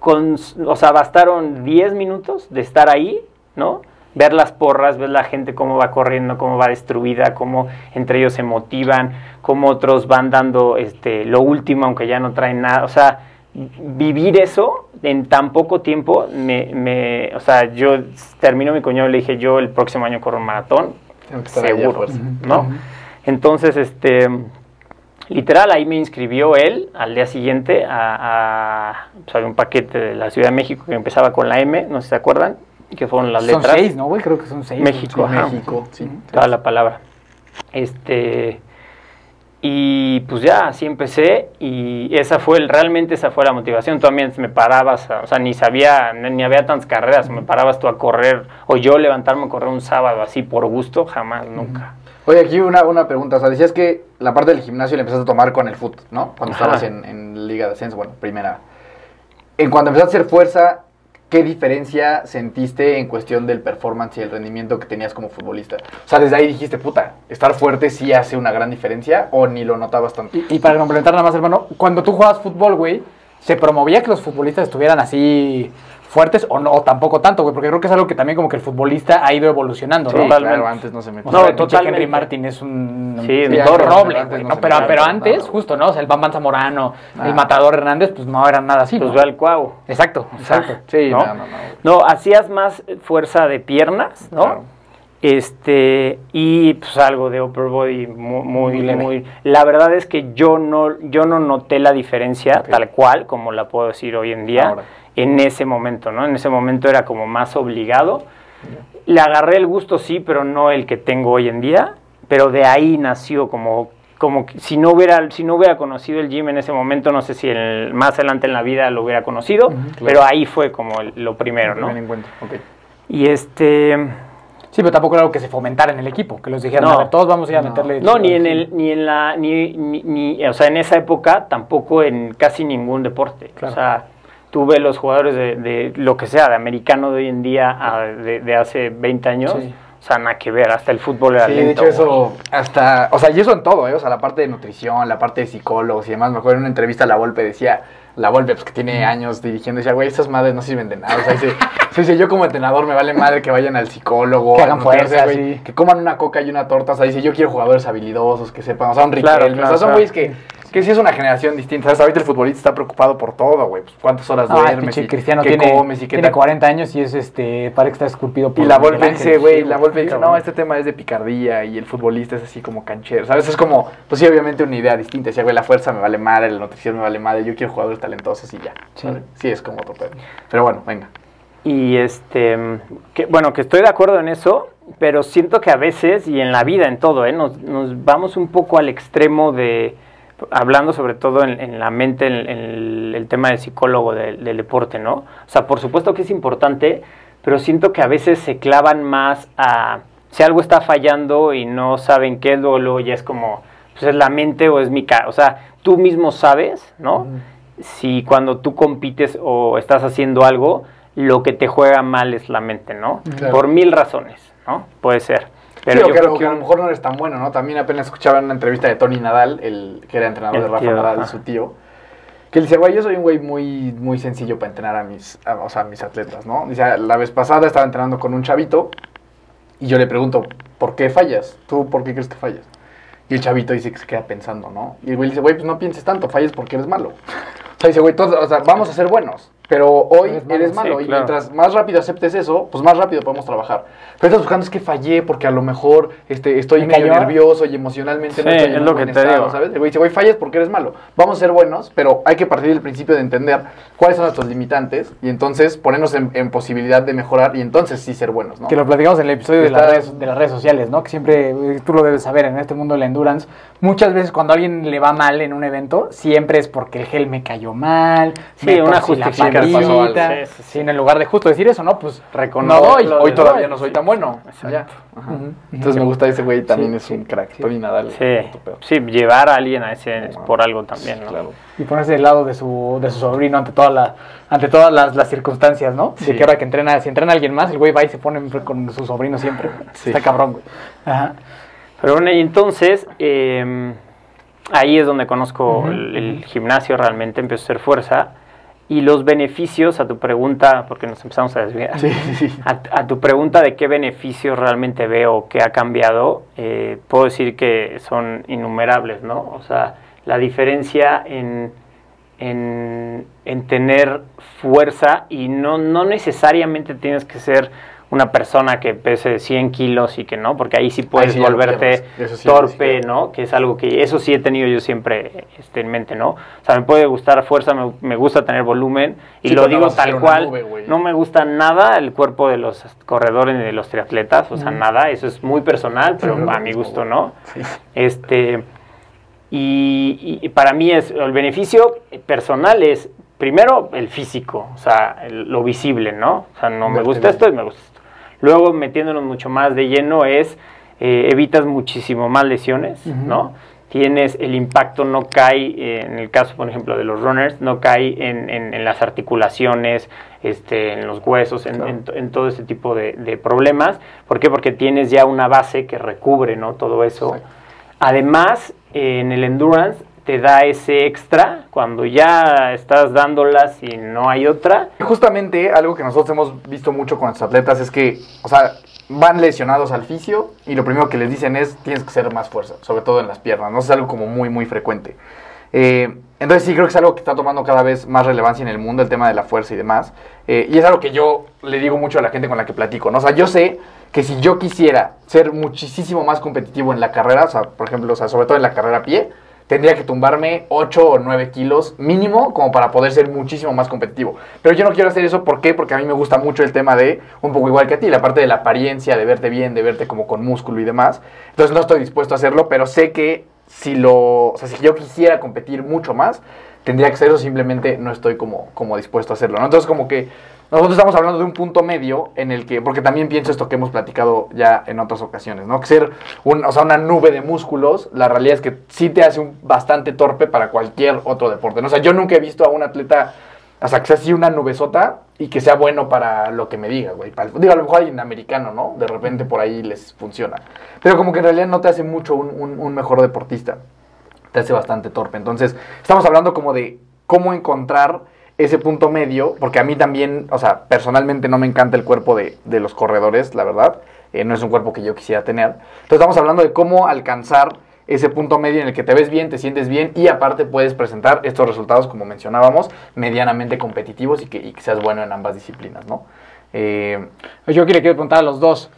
con, o sea, bastaron 10 minutos de estar ahí, ¿no? Ver las porras, ver la gente cómo va corriendo, cómo va destruida, cómo entre ellos se motivan, cómo otros van dando este, lo último, aunque ya no traen nada. O sea, vivir eso en tan poco tiempo, me, me- o sea, yo termino mi cuñado y le dije, yo el próximo año corro un maratón, seguro. ¿no? Entonces, este, literal, ahí me inscribió él al día siguiente a, a pues, había un paquete de la Ciudad de México que empezaba con la M, no sé si se acuerdan, que fueron las Son letras. seis, ¿no, güey? Creo que son seis. México, ajá. México, sí. Toda la palabra. Este. Y pues ya, así empecé y esa fue, el- realmente esa fue la motivación. Tú también me parabas, o sea, ni sabía, ni, ni había tantas carreras, me parabas tú a correr, o yo levantarme a correr un sábado así por gusto, jamás, nunca. Oye, aquí una, una pregunta. O sea, decías que la parte del gimnasio la empezaste a tomar con el foot, ¿no? Cuando Ajá. estabas en, en Liga de Ascenso, bueno, primera. En cuanto empezaste a hacer fuerza, ¿qué diferencia sentiste en cuestión del performance y el rendimiento que tenías como futbolista? O sea, desde ahí dijiste, puta, estar fuerte sí hace una gran diferencia o ni lo notabas tanto. Y, y para complementar nada más, hermano, cuando tú jugabas fútbol, güey, ¿se promovía que los futbolistas estuvieran así fuertes o no o tampoco tanto, güey? Porque creo que es algo que también como que el futbolista ha ido evolucionando, Sí, ¿no? totalmente. claro, antes no se metía. No, totalmente. Henry Martin es un Sí, un roble, güey, no Pero, pero antes, justo, ¿no? O sea, el Bambán Zamorano, Ah. el Matador Hernández, pues no eran nada así, Pues ¿no? ve al cuau. Exacto, exacto. Sí, ¿no? no, no, no. No, hacías más fuerza de piernas, ¿no? Claro. Este, y pues algo de upper body muy, muy, Muy leve. muy- La verdad es que yo no, yo no noté la diferencia tal cual, como la puedo decir hoy en día, Ahora. En ese momento, ¿no? En ese momento era como más obligado. Le agarré el gusto, sí, pero no el que tengo hoy en día. Pero de ahí nació como, como que si no hubiera, si no hubiera conocido el gym en ese momento, no sé si el- más adelante en la vida lo hubiera conocido, pero ahí fue como el- lo primero, ¿no? Ten en cuenta, ok. Y este, Sí, pero tampoco era algo que se fomentara en el equipo, que los dijeran, No. a ver, todos vamos a ir a No. meterle... no, ni en el, ni en la, ni, ni, ni- o sea, en esa época tampoco en casi ningún deporte. Claro. O sea, tú ves los jugadores de, de lo que sea, de americano de hoy en día a de, de hace 20 años, Sí. o sea, nada que ver, hasta el fútbol era Sí, de lento. hecho eso hasta, o sea, y eso en todo, ¿eh? O sea, la parte de nutrición, la parte de psicólogos y demás. Me acuerdo en una entrevista La Volpe decía, La Volpe, pues que tiene años dirigiendo, decía, güey, estas madres no sirven de nada. O sea, dice, sí, dice, yo como entrenador me vale madre que vayan al psicólogo, Que a hagan fuerza, güey, sí. que coman una coca y una torta. O sea, dice, yo quiero jugadores habilidosos, que sepan, o sea, un Riquelme. claro, o sea, son claro. güeyes que, que sí es una generación distinta. ¿Sabes? Ahorita el futbolista está preocupado por todo, güey. Pues, cuántas horas el duermes, y Cristiano qué tiene, comes y qué tiene tal. 40 años y es este, parece que está esculpido por Y la Volpe dice, güey, la Volpe dice, cabrón. no, este tema es de picardía y el futbolista es así como canchero, ¿sabes? Es como, pues sí, obviamente una idea distinta. Decía, güey, la fuerza me vale madre, la nutrición me vale madre, yo quiero jugadores talentosos y ya. Sí. Sí, es como otro pedo. Pero bueno, venga. Y este, que, bueno, que estoy de acuerdo en eso, pero siento que a veces, y en la vida, en todo, ¿eh? nos, nos vamos un poco al extremo de, hablando sobre todo en, en la mente, en, en el, tema del psicólogo del, del deporte, ¿no? O sea, por supuesto que es importante, pero siento que a veces se clavan más a, si algo está fallando y no saben qué es, luego, luego ya es como, pues es la mente o es mi cara, o sea, tú mismo sabes, ¿no? si cuando tú compites o estás haciendo algo, lo que te juega mal es la mente, ¿no? Claro. Por mil razones, ¿no? Puede ser. Pero yo que, creo que que a lo mejor no eres tan bueno, ¿no? También apenas escuchaba en una entrevista de Tony Nadal, el que era entrenador El de Rafa tío, Nadal, ajá. su tío, que él dice, güey, yo soy un güey muy, muy sencillo para entrenar a mis, a- o sea, a mis atletas, ¿no? Dice, la vez pasada estaba entrenando con un chavito y yo le pregunto, ¿por qué fallas? ¿Tú por qué crees que fallas? Y el chavito dice que se queda pensando, ¿no? Y el güey dice, güey, pues no pienses tanto, falles porque eres malo. O sea, dice, güey, todos- o sea, vamos a ser buenos, pero hoy Eres eres malo, malo, sí, y claro. mientras más rápido aceptes eso, pues más rápido podemos trabajar. Pero estás buscando es que fallé porque a lo mejor este, estoy Me medio cayó. nervioso y emocionalmente no Sí, estoy en es lo que te estado, digo. ¿sabes? El güey dice, güey, fallas porque eres malo. Vamos a ser buenos, pero hay que partir del principio de entender cuáles son nuestros limitantes y entonces ponernos en, en posibilidad de mejorar y entonces sí ser buenos, ¿no? Que lo platicamos en el episodio de las, redes, de las redes sociales, ¿no? Que siempre, eh, tú lo debes saber, en este mundo de la endurance, muchas veces cuando a alguien le va mal en un evento, siempre es porque el gel me cayó mal, Sí, me una justificación. Sí, sí, sí. En lugar de justo decir eso, ¿no? Pues Reconocer no Hoy todavía no soy tan bueno. Ya. Ajá. Entonces me gusta ese güey, también Sí, es un crack. sí. Tony Nadal. Sí, llevar a alguien a ese es por algo también, ¿no? Claro. Y ponerse del lado de su, de su sobrino ante, toda la, ante todas las, las circunstancias, ¿no? Sí. De que ahora que entrena, si entrena alguien más, el güey va y se pone con su sobrino siempre. Sí. Está cabrón, güey. Ajá. Pero bueno, y entonces eh, ahí es donde conozco el, el gimnasio realmente, empiezo a hacer fuerza. Y los beneficios, a tu pregunta, porque nos empezamos a desviar, Sí, sí, sí. a, a tu pregunta de qué beneficios realmente veo, qué ha cambiado, eh, puedo decir que son innumerables, ¿no? O sea, la diferencia en, en, en tener fuerza y no, no necesariamente tienes que ser una persona que pese 100 kilos y que no, porque ahí sí puedes sí volverte sí, torpe. ¿no? Que es algo que eso sí he tenido yo siempre este, en mente, ¿no? O sea, me puede gustar fuerza, me, me gusta tener volumen y Sí, lo digo tal cual. nube, no me gusta nada el cuerpo de los corredores ni de los triatletas, o sea, nada, eso es muy personal, pero a mi gusto no. Este, y, y para mí es el beneficio personal es primero el físico, o sea, el- lo visible, ¿no? O sea, no me gusta esto y me gusta esto. Luego metiéndonos mucho más de lleno es eh, evitas muchísimo más lesiones, ¿no? Tienes el impacto no cae eh, en el caso, por ejemplo, de los runners, no cae en, en- en las articulaciones, este, en los huesos, en, en todo ese tipo de, de problemas. ¿Por qué? Porque tienes ya una base que recubre, ¿no? Todo eso. Además, eh, en el endurance te da ese extra cuando ya estás dándolas y no hay otra. Justamente algo que nosotros hemos visto mucho con nuestros atletas es que, o sea, van lesionados al fisio y lo primero que les dicen es tienes que ser más fuerza, sobre todo en las piernas, ¿no? Es algo como muy, muy frecuente. Eh, entonces sí creo que es algo que está tomando cada vez más relevancia en el mundo, el tema de la fuerza y demás. Eh, y es algo que yo le digo mucho a la gente con la que platico, ¿no? O sea, yo sé que si yo quisiera ser muchísimo más competitivo en la carrera, o sea, por ejemplo, o sea, sobre todo en la carrera a pie, tendría que tumbarme 8 o 9 kilos mínimo como para poder ser muchísimo más competitivo. Pero yo no quiero hacer eso, ¿por qué? Porque a mí me gusta mucho el tema de, un poco igual que a ti, la parte de la apariencia, de verte bien, de verte como con músculo y demás. Entonces no estoy dispuesto a hacerlo, pero sé que si lo, o sea, si yo quisiera competir mucho más, tendría que ser eso, simplemente no estoy como, como dispuesto a hacerlo, ¿no? Entonces como que nosotros estamos hablando de un punto medio en el que, porque también pienso esto que hemos platicado ya en otras ocasiones, ¿no? Que ser un, una nube de músculos, la realidad es que sí te hace un bastante torpe para cualquier otro deporte, ¿no? O sea, yo nunca he visto a un atleta, o sea, que sea así una nubesota y que sea bueno para lo que me diga, güey. Digo, a lo mejor hay en americano, ¿no? De repente por ahí les funciona. Pero como que en realidad no te hace mucho un, un- un mejor deportista te hace bastante torpe. Entonces, estamos hablando como de cómo encontrar ese punto medio, porque a mí también, o sea, personalmente no me encanta el cuerpo de, de los corredores, la verdad. Eh, no es un cuerpo que yo quisiera tener. Entonces, estamos hablando de cómo alcanzar ese punto medio en el que te ves bien, te sientes bien y aparte puedes presentar estos resultados, como mencionábamos, medianamente competitivos y que, y que seas bueno en ambas disciplinas, ¿no? Eh, Yo quiero, quiero preguntar a los dos,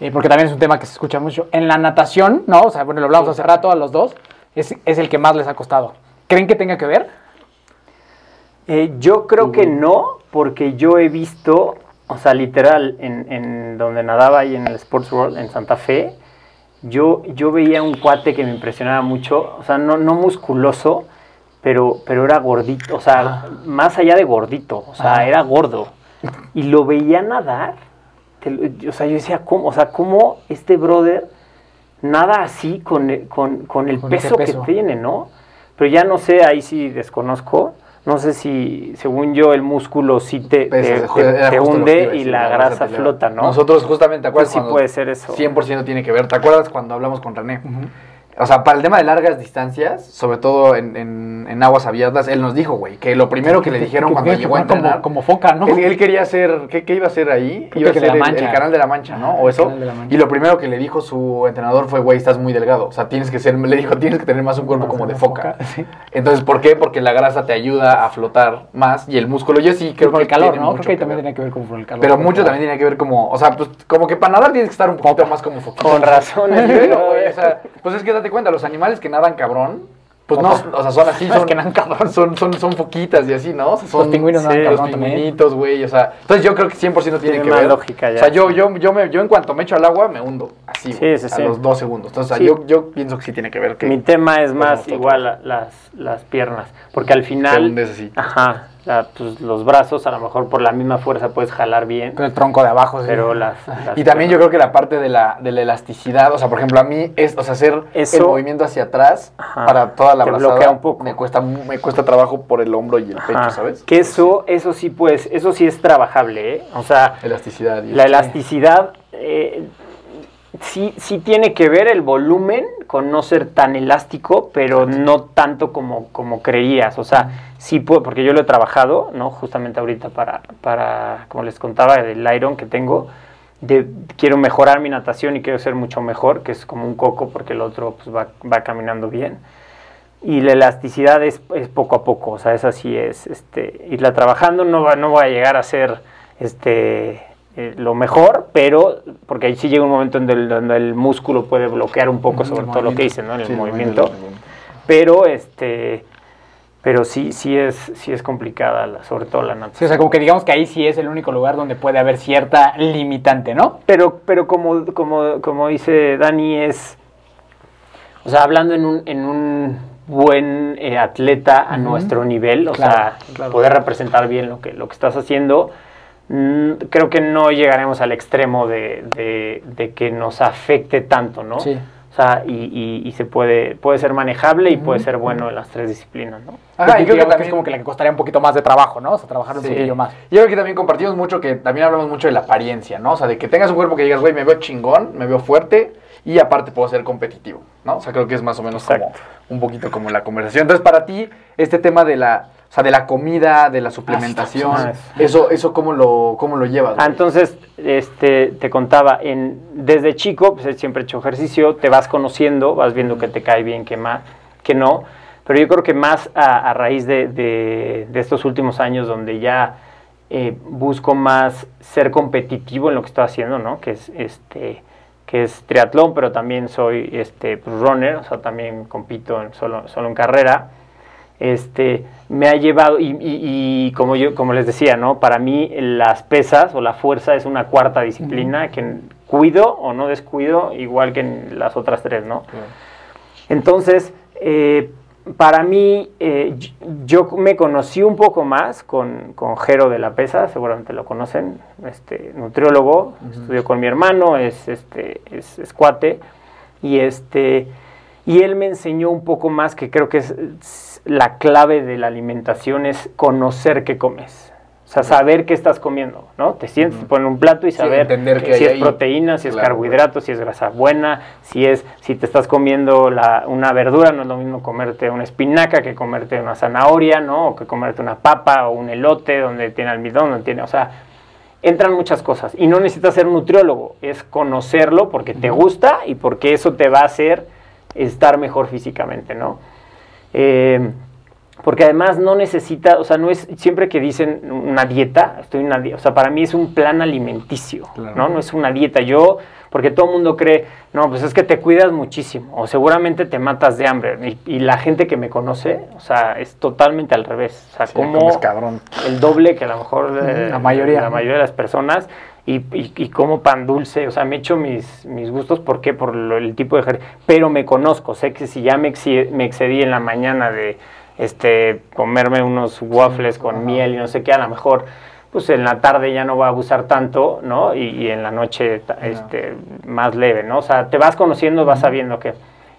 eh, porque también es un tema que se escucha mucho. En la natación, ¿no? O sea, bueno, lo hablamos hace rato a los dos, es, es el que más les ha costado. ¿Creen que tenga que ver? Eh, yo creo que no, porque yo he visto, o sea, literal, en, en donde nadaba ahí en el Sports World, en Santa Fe, yo, yo veía un cuate que me impresionaba mucho, o sea, no, no musculoso, pero, pero era gordito, o sea, más allá de gordito, o sea, Ah. era gordo. Y lo veía nadar, lo- o sea, yo decía, ¿cómo? O sea, ¿cómo este brother nada así con, el- con, con el Con peso, peso. que tiene, ¿no? Pero ya no sé, ahí sí desconozco. No sé si, según yo, el músculo sí te, te, Pesas, te- te a hunde y la grasa te flota, ¿no? Nosotros justamente, ¿te acuerdas? Pues sí puede ser eso. 100% tiene que ver. ¿Te acuerdas cuando hablamos con René? O sea, para el tema de largas distancias, sobre todo en, en- en aguas abiertas, él nos dijo, güey, que lo primero que le dijeron cuando llegó a entrenar... como, como foca, ¿no? Él, él quería hacer, ¿qué, qué iba a hacer ahí? Creo Iba a ser el, Mancha. el canal de la Mancha, ¿no? O eso. Y lo primero que le dijo su entrenador fue, güey, estás muy delgado. O sea, tienes que ser, le dijo, tienes que tener más un cuerpo como de foca. Sí. Entonces, ¿por qué? Porque la grasa te ayuda a flotar más y el músculo, yo sí creo con que el calor, ¿no? Creo que también tiene que ver con el calor. Pero mucho también tiene que ver como, o sea, pues como que para nadar tienes que estar un poquito más como foquita. Con razón. Güey, o sea, pues es que date cuenta, los animales que nadan cabrón, pues no, o sea, son así, son, que nadan cabrón. son, son, son foquitas y así, ¿no? O sea, son, Los pingüinos nadan sí, cabrón los pingüinitos, güey, o sea, entonces yo creo que 100% tiene, Tiene que más ver. lógica ya. O sea, yo, yo, yo, me, yo en cuanto me echo al agua me hundo, así, Sí, güey, sí, a sí. los dos segundos. Entonces, o sea, yo, yo pienso que sí tiene que ver. Que, Mi tema es más igual a las, las piernas, porque al final, hundes así. ajá, la- pues, los brazos a lo mejor por la misma fuerza puedes jalar bien, Con el tronco de abajo, sí. pero las, las Y también yo creo que la parte de la, de la elasticidad, o sea, por ejemplo, a mí es, o sea, hacer Eso- el movimiento hacia atrás Ajá, para toda la brazada un poco. me cuesta me cuesta trabajo por el hombro y el pecho, Ajá, ¿sabes? Que eso, eso sí pues, eso sí es trabajable, ¿eh? O sea, Elasticidad. la elasticidad eh, sí, sí tiene que ver el volumen con no ser tan elástico, pero no tanto como, como creías. O sea, sí puedo, porque yo lo he trabajado, ¿no? Justamente ahorita para, para como les contaba, del Iron que tengo. De, quiero mejorar mi natación y quiero ser mucho mejor, que es como un coco porque el otro pues, va, va caminando bien. y la elasticidad es, es poco a poco, o sea, esa sí es, este, irla trabajando, no va, no va a llegar a ser, este, eh, lo mejor, pero porque ahí sí llega un momento donde el, donde el músculo puede bloquear un poco sobre todo lo que dicen, ¿no? En el Sí, movimiento. Pero este pero sí, sí es, sí es complicada, la- sobre todo la Sí, natación. o sea, como que digamos que ahí sí es el único lugar donde puede haber cierta limitante, ¿no? Pero, pero como, como, como dice Dani, es. O sea, hablando en un, en un buen eh, atleta a nuestro nivel, o Claro, sea, claro. poder representar bien lo que, lo que estás haciendo, creo que no llegaremos al extremo de, de- de que nos afecte tanto, ¿no? Sí. O sea, y, y- y se puede, puede ser manejable y puede ser bueno en las tres disciplinas, ¿no? Ajá, y y creo que también- es como que la que costaría un poquito más de trabajo, ¿no? O sea, trabajar un Sí. poquillo más. Yo creo que también compartimos mucho que también hablamos mucho de la apariencia, ¿no? O sea, de que tengas un cuerpo que digas, güey, me veo chingón, me veo fuerte y aparte puedo ser competitivo, ¿no? O sea, creo que es más o menos como un poquito como la conversación. Entonces, para ti, este tema de la, o sea, de la comida, de la suplementación, Ah, eso, eso cómo lo, cómo lo llevas. Ah, entonces, este, te contaba, en, desde chico, pues siempre he hecho ejercicio, te vas conociendo, vas viendo que te cae bien, que, más, que no, pero yo creo que más a, a raíz de, de- de estos últimos años donde ya eh, busco más ser competitivo en lo que estoy haciendo, ¿no? Que es, este, que es triatlón, pero también soy este, pues, runner, o sea, también compito en- solo, solo en carrera este, me ha llevado, y, y- y como, yo, como les decía, ¿no? para mí las pesas o la fuerza es una cuarta disciplina que cuido o no descuido, igual que en las otras tres, ¿no? Entonces, eh, para mí, eh, yo me conocí un poco más con, con Jero de la Pesa, seguramente lo conocen, este, nutriólogo, estudió con mi hermano, es, este, es, es cuate, y, este, y él me enseñó un poco más que creo que es, es la clave de la alimentación, es conocer qué comes. O sea, saber qué estás comiendo, ¿no? Te sientes, te ponen un plato y Sí, saber entender qué si es ahí. proteína, si es Claro. carbohidrato, si es grasa buena, si es si te estás comiendo la, una verdura, no es lo mismo comerte una espinaca que comerte una zanahoria, ¿no? O que comerte una papa o un elote donde tiene almidón, donde tiene, o sea, entran muchas cosas y no necesitas ser un nutriólogo, es conocerlo porque te gusta y porque eso te va a hacer estar mejor físicamente, ¿no? Eh, porque además no necesita, o sea, no es siempre que dicen una dieta, estoy en una dieta, o sea, para mí es un plan alimenticio, Claro. ¿no? No es una dieta. Yo, porque todo el mundo cree, no, pues es que te cuidas muchísimo, o seguramente te matas de hambre. Y, y la gente que me conoce, o sea, es totalmente al revés. O sea, Sí, como el doble que a lo mejor eh, La mayoría, la ¿no? mayoría de las personas. Y, y, y como pan dulce, o sea, me echo mis, mis gustos, ¿por qué? Por lo- el tipo de ejercicio. Pero me conozco, sé que si ya me, excedí en la mañana de este comerme unos waffles con miel y no sé qué, a lo mejor pues en la tarde ya no va a abusar tanto, ¿no? Y, y en la noche este, más leve, ¿no? O sea, te vas conociendo, vas sabiendo que...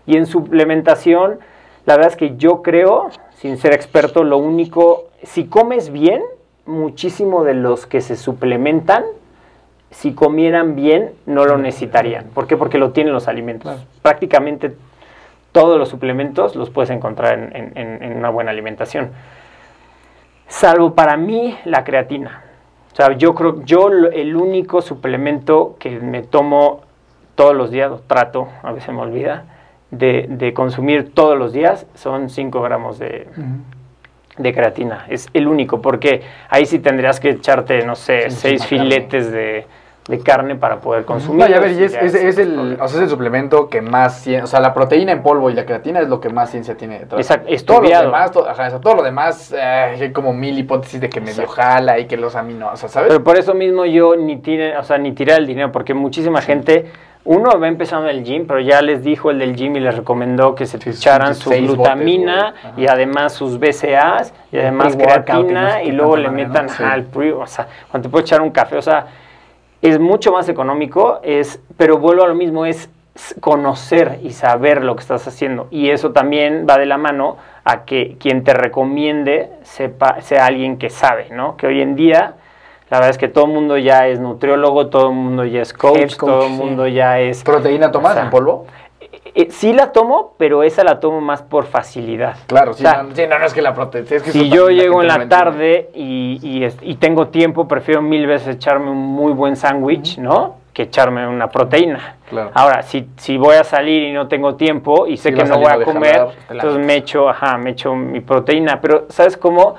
Y en suplementación, la verdad es que yo creo, sin ser experto, lo único, si comes bien, muchísimo de los que se suplementan, si comieran bien, no lo necesitarían. ¿Por qué? Porque lo tienen los alimentos. Prácticamente todos los suplementos los puedes encontrar en, en- en- en una buena alimentación. Salvo para mí la creatina. O sea, yo creo, yo el único suplemento que me tomo todos los días, o trato, a veces me olvida, de, de consumir todos los días son 5 gramos de, de creatina. Es el único, porque ahí sí tendrías que echarte, no sé, Sí, seis filetes de, de carne para poder consumir. No, ya ver, y es, es- es el, o sea, es el suplemento que más ciencia, o sea, la proteína en polvo y la creatina es lo que más ciencia tiene detrás. Exacto, Todo lo demás, to- ajá, todo lo demás, eh, hay como mil hipótesis de que medio jala y que los aminos, o sea, ¿sabes? Pero por eso mismo yo ni tire, o sea, ni tiré el dinero, porque muchísima gente, uno va empezando en el gym, pero ya les dijo el del gym y les recomendó que se Sí, echaran su botes, glutamina y además sus BCAAs y además creatina y luego le metan al pre, o sea, cuando te puedes echar un café, o sea, es mucho más económico, es, pero vuelvo a lo mismo, es conocer y saber lo que estás haciendo. Y eso también va de la mano a que quien te recomiende sepa, sea alguien que sabe, ¿no? Que hoy en día, la verdad es que todo el mundo ya es nutriólogo, todo el mundo ya es coach, todo el sí. mundo ya es... ¿Proteína o sea, en polvo? Eh, sí la tomo, pero esa la tomo más por facilidad. Claro, sí, O sea, no, sí, no, no es que la proteína, es que si yo llego en la tarde y, y es- y tengo tiempo, prefiero mil veces echarme un muy buen sándwich, ¿no? que echarme una proteína. Claro. Ahora, si, si voy a salir y no tengo tiempo y sé Sí, que no voy a de comer, entonces me echo, ajá, me echo mi proteína. Pero, ¿sabes cómo?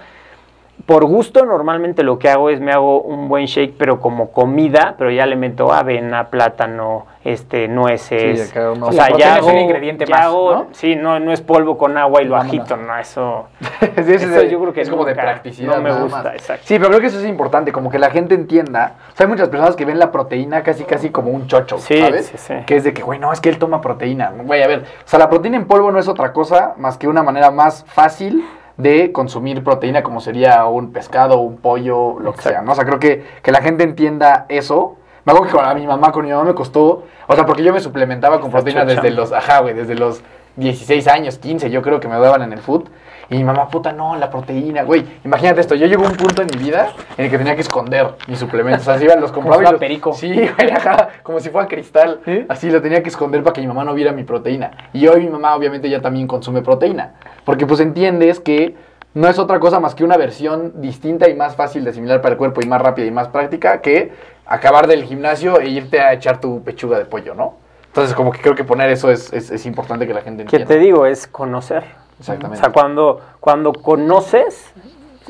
Por gusto, normalmente lo que hago es me hago un buen shake, pero como comida, pero ya le meto avena, plátano, este, nueces. Sí, uno- o sea, ya hago, un ingrediente ya más, hago- ¿no? Sí, no, no es polvo con agua y lo Vámonos. agito, no, eso... Sí, yo creo que es como de practicidad. No me gusta, más. exacto. Sí, pero creo que eso es importante, como que la gente entienda. O sea, hay muchas personas que ven la proteína casi casi como un chocho, Sí, ¿sabes? sí, sí. Que es de que, güey, no, es que él toma proteína. Güey, a ver, o sea, la proteína en polvo no es otra cosa más que una manera más fácil de consumir proteína como sería un pescado, un pollo, lo que sea, ¿no? O sea, creo que, que la gente entienda eso. Me acuerdo que con- a mi mamá, con mi mamá me costó, o sea, porque yo me suplementaba con proteína desde los, ajá, güey, desde los 16 años, 15, yo creo que me daban en el food. Y mi mamá, puta, no, la proteína, güey. Imagínate esto, yo llegó a un punto en mi vida en el que tenía que esconder mis suplementos. O sea, se iban, los compraba si fuera los- perico. Sí, güey, ajá, como si fuera cristal. ¿Sí? Así lo tenía que esconder para que mi mamá no viera mi proteína. Y hoy mi mamá obviamente ya también consume proteína. Porque pues entiendes que no es otra cosa más que una versión distinta y más fácil de asimilar para el cuerpo y más rápida y más práctica que acabar del gimnasio e irte a echar tu pechuga de pollo, ¿no? Entonces como que creo que poner eso es, es, es importante que la gente ¿Qué entienda. te digo? Es conocer. Exactamente. O sea, cuando, cuando conoces,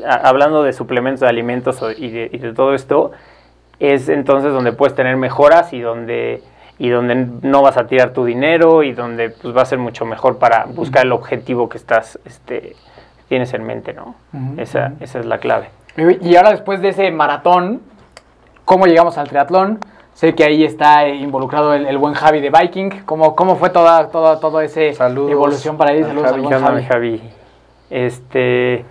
a- hablando de suplementos de alimentos y de, y de todo esto, es entonces donde puedes tener mejoras y donde, y donde no vas a tirar tu dinero y donde pues, va a ser mucho mejor para buscar el objetivo que estás, este, tienes en mente, ¿no? Esa, esa es la clave. Y ahora después de ese maratón, ¿cómo llegamos al triatlón? Sé que ahí está involucrado el, el buen Javi de Viking. ¿Cómo, cómo fue toda, toda, toda esa evolución para ahí? al Saludos al Javi. buen ¿Qué onda, Javi. mi Javi? Este,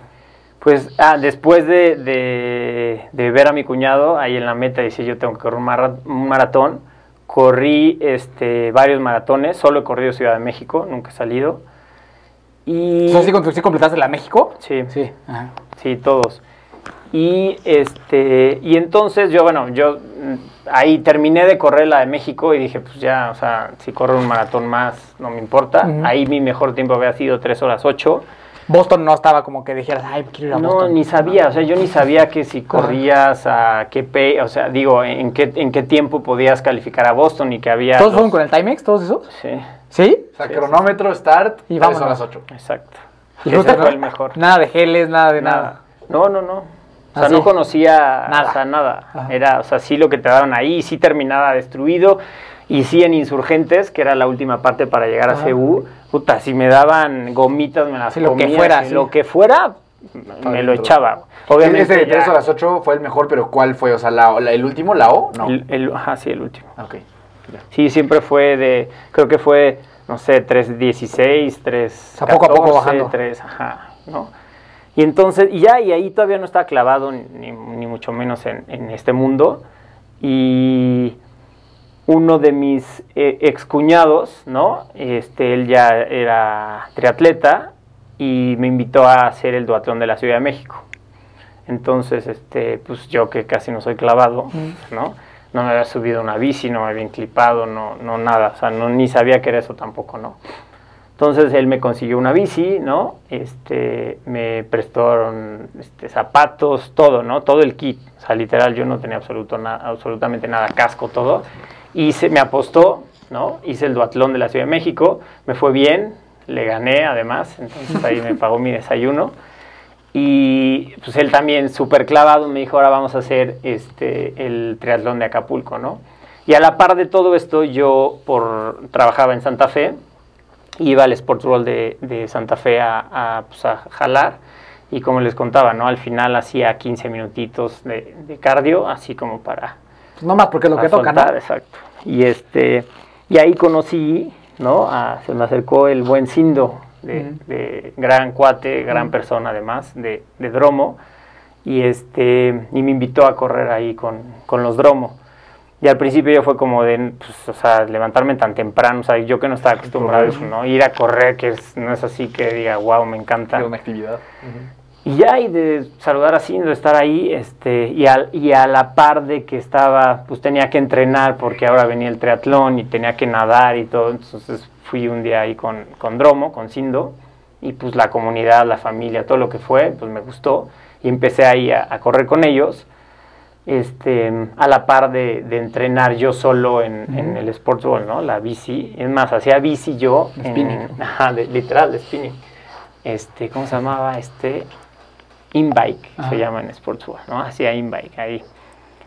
pues, ah, después de, de- de ver a mi cuñado ahí en la meta, dice yo tengo que correr un, mara- un maratón. Corrí este, varios maratones, solo he corrido Ciudad de México, nunca he salido. Y ¿sí, sí completaste la México? sí, Sí. Ajá. sí, todos. Y este, y entonces yo, bueno, yo mm, ahí terminé de correr la de México y dije, pues ya, o sea, si corro un maratón más, no me importa. Ahí mi mejor tiempo había sido 3 horas 8. Boston no estaba como que dijeras, ay, quiero ir a No, Boston. ni sabía, o sea, yo ni sabía que si corrías a qué pe, o sea, digo, en qué, en qué tiempo podías calificar a Boston y que había... ¿Todos los- fueron con el Timex, todos esos? Sí, ¿Sí? O sea, cronómetro, start, Y vámonos. son las 8. exacto. ¿Y Ese justo fue el mejor. Nada de geles, nada de nada. Nada. No, no, no. O sea, Así. no conocía Nada. o sea, nada. Ajá. Era, o sea, sí lo que te daban ahí, sí terminaba destruido. Y sí en Insurgentes, que era la última parte para llegar a Ajá. CU, puta, si me daban gomitas, me las Sí, lo que comía, fuera, sí. lo que fuera, me lo echaba. Obviamente Obviamente este de ya- 3 a las 8 fue el mejor, pero ¿cuál fue? O sea, la, la- el último, la O, no. el, el- ajá, sí, el último. Ok. Sí, siempre fue de, creo que fue, no sé, 3.16, 3. O sea, poco a poco bajando. 3, ajá, ¿no? Y entonces, y ya, y ahí todavía no estaba clavado, ni, ni mucho menos en, en este mundo. Y uno de mis eh, excuñados, ¿no? Este, él ya era triatleta y me invitó a hacer el duatlón de la Ciudad de México. Entonces, este, pues yo que casi no soy clavado, ¿no? No me había subido una bici, no me había enclipado, no, no nada, o sea, no, ni sabía que era eso tampoco, ¿no? Entonces él me consiguió una bici, ¿no? Este, me prestaron este, zapatos, todo, ¿no? Todo el kit. O sea, literal, yo no tenía absoluto na- absolutamente nada, casco, todo. Y se, me apostó, ¿no? Hice el duatlón de la Ciudad de México, me fue bien, le gané además, entonces ahí me pagó mi desayuno. Y pues él también súper clavado me dijo, ahora vamos a hacer este, el triatlón de Acapulco, ¿no? Y a la par de todo esto, yo por, trabajaba en Santa Fe, iba al Sports Roll de, de Santa Fe a, a, pues, a jalar y como les contaba, ¿no? Al final hacía 15 minutitos de, de cardio, así como para, Pues no más porque es lo que toca, ¿no? exacto. Y este y ahí conocí, ¿no? A- se me acercó el buen Sindo, de gran cuate, gran persona además, de, de Dromo, y este y me invitó a correr ahí con, con los Dromo. Y al principio yo fue como de, pues, o sea, levantarme tan temprano, o sea, yo que no estaba acostumbrado a eso, ¿no? Ir a correr, que es- no es así que diga, wow, me encanta. Fue una actividad. Y ya, y de saludar a Cindo, de estar ahí, este, y, al- y a la par de que estaba, pues tenía que entrenar porque ahora venía el triatlón y tenía que nadar y todo, entonces fui un día ahí con, con Dromo, con Cindo, y pues la comunidad, la familia, todo lo que fue, pues me gustó, y empecé ahí a, a correr con ellos, este, a la par de, de entrenar yo solo en, en el Sportsball, ¿no? La bici. Es más, hacía bici yo. en- Spinning. ajá, de- literal, de spinning. Este, ¿cómo se llamaba? Este, in-bike, Ajá. se llama en Sportsball, ¿no? Hacía in-bike ahí.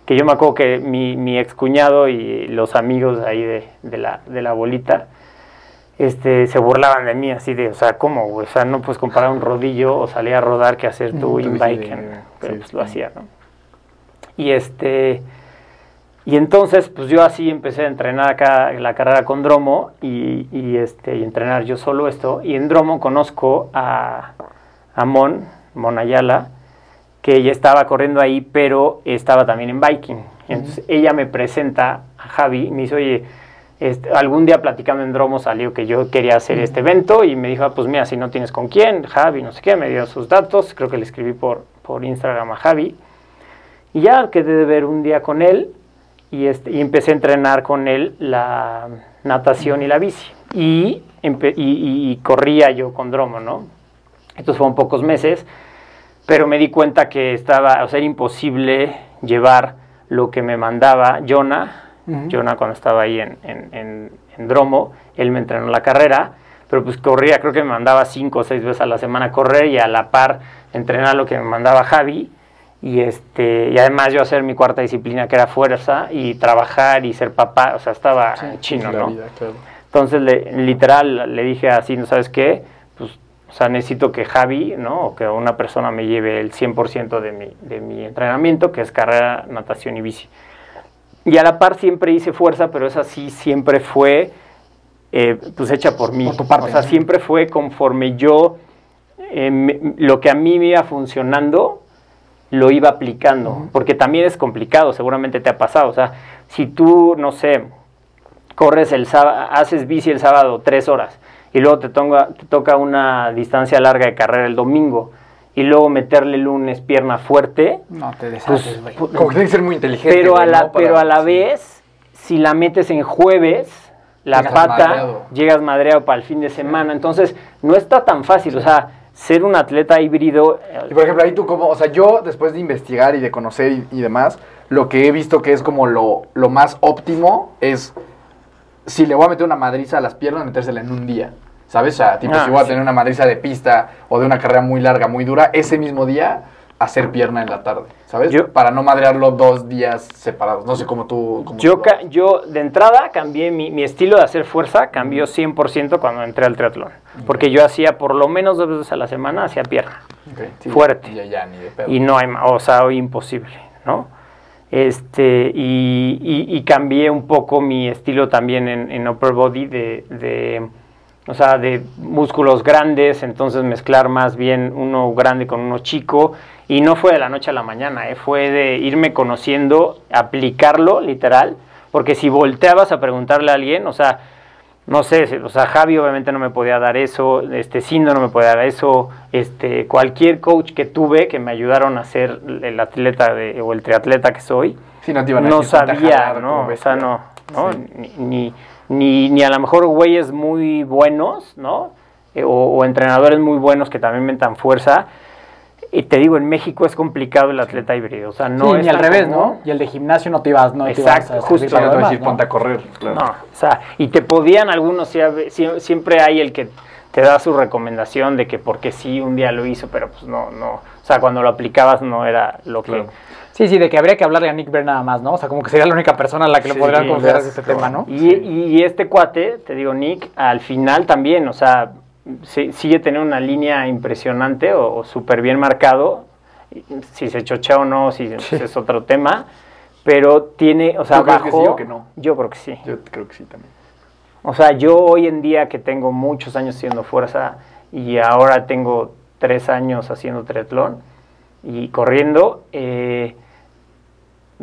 Que yo me acuerdo que mi, mi ex cuñado y los amigos ahí de, de la, de la bolita, este, se burlaban de mí así de, o sea, ¿cómo? O sea, no puedes comparar un rodillo o salir a rodar que hacer tu in-bike, en- pero sí, pues lo hacía, ¿no? Y este, y entonces, pues yo así empecé a entrenar acá la carrera con Dromo y, y, este, y entrenar yo solo esto. Y en Dromo conozco a, a Mon, Mon Ayala, que ella estaba corriendo ahí, pero estaba también en biking. Entonces ella me presenta a Javi y me dice, oye, este, algún día platicando en Dromo salió que yo quería hacer este evento y me dijo, ah, pues mira, si no tienes con quién, Javi, no sé qué, me dio sus datos, creo que le escribí por, por Instagram a Javi. Y ya quedé de ver un día con él y, este, y empecé a entrenar con él la natación y la bici. Y, empe- y, corría yo con Dromo, ¿no? Estos fueron pocos meses, pero me di cuenta que estaba, o sea, era imposible llevar lo que me mandaba Jonah, Jonah cuando estaba ahí en, en, en- en Dromo, él me entrenó la carrera, pero pues corría, creo que me mandaba cinco o seis veces a la semana a correr y a la par entrenar lo que me mandaba Javi. Y, este, y además yo hacer mi cuarta disciplina que era fuerza y trabajar y ser papá, o sea, estaba chino, ¿no? vida, claro. Entonces, le- literal, le dije así, ¿no sabes qué? Pues, o sea, necesito que Javi, ¿no? O que una persona me lleve el 100% de mi, de mi entrenamiento, que es carrera, natación y bici. Y a la par siempre hice fuerza, pero esa sí siempre fue, eh, pues, hecha por mí. Por tu parte, o sea, ¿no? siempre fue conforme yo, eh, me- lo que a mí me iba funcionando, lo iba aplicando, porque también es complicado, seguramente te ha pasado, o sea, si tú, no sé, corres el sábado, haces bici el sábado tres horas y luego te, tonga- te toca una distancia larga de carrera el domingo y luego meterle el lunes pierna fuerte, No te deshaces, pues. Como que tiene que ser muy inteligente. pero a la, ¿no? Para- pero a la sí. vez, si la metes en jueves, la Llegas pata, madreado. llegas madreado para el fin de semana, entonces no está tan fácil, o sea, ser un atleta híbrido, eh, Y por ejemplo, ahí tú como, o sea, yo después de investigar y de conocer y, y demás, lo que he visto que es como lo, lo más óptimo es, si le voy a meter una madriza a las piernas, metérsela en un día. ¿Sabes? O sea, tipo, Ah, si voy a tener una madriza de pista o de una carrera muy larga, muy dura, ese mismo día hacer pierna en la tarde, ¿sabes? Yo- Para no madrearlo dos días separados. No sé cómo tú... Cómo Yo, tú- yo de entrada cambié mi, mi estilo de hacer fuerza, cambió 100% cuando entré al triatlón. Porque yo hacía por lo menos dos veces a la semana, hacía pierna. Sí, fuerte. Ya, ya, ni de pedo. Y no hay más, o sea, hoy imposible, ¿no? Este, y, y- y cambié un poco mi estilo también en, en upper body de, de, o sea, de músculos grandes, entonces mezclar más bien uno grande con uno chico. Y no fue de la noche a la mañana, ¿eh? fue de irme conociendo, aplicarlo literal, porque si volteabas a preguntarle a alguien, o sea, no sé, o sea, Javi obviamente no me podía dar eso, este Sindo no me podía dar eso, este cualquier coach que tuve que me ayudaron a ser el atleta de- o el triatleta que soy, Sí, no no decir, "Ponte a sabía, ¿no? O bestia". sea, no, ¿no? Sí. Ni, ni, ni a lo mejor güeyes muy buenos, ¿no? Eh, o, o entrenadores muy buenos que también metan fuerza. Y te digo, en México es complicado el atleta híbrido, o sea, no Sí, es ni al revés, común. ¿no? Y el de gimnasio no te ibas, no te Exacto, ibas a justo, Sí, no lo te voy a demás, decir, ¿no? ponte a correr. claro. No, o sea, y te podían algunos, sí, siempre hay el que te da su recomendación de que porque sí un día lo hizo, pero pues no, no, o sea, cuando lo aplicabas no era lo que... Sí, sí, de que habría que hablarle a Nick Ver nada más, ¿no? O sea, como que sería la única persona a la que le Sí, podrían sí, considerar este claro. tema, ¿no? Y, y este cuate, te digo, Nick, al final también, o sea, sí- sigue teniendo una línea impresionante o, o súper bien marcado. Si se chochea o no, si es otro tema. Pero tiene, o sea, ¿Tú crees que bajó- sí o que no? Yo creo que sí. Yo creo que sí también. O sea, yo hoy en día que tengo muchos años haciendo fuerza y ahora tengo tres años haciendo triatlón y corriendo, eh,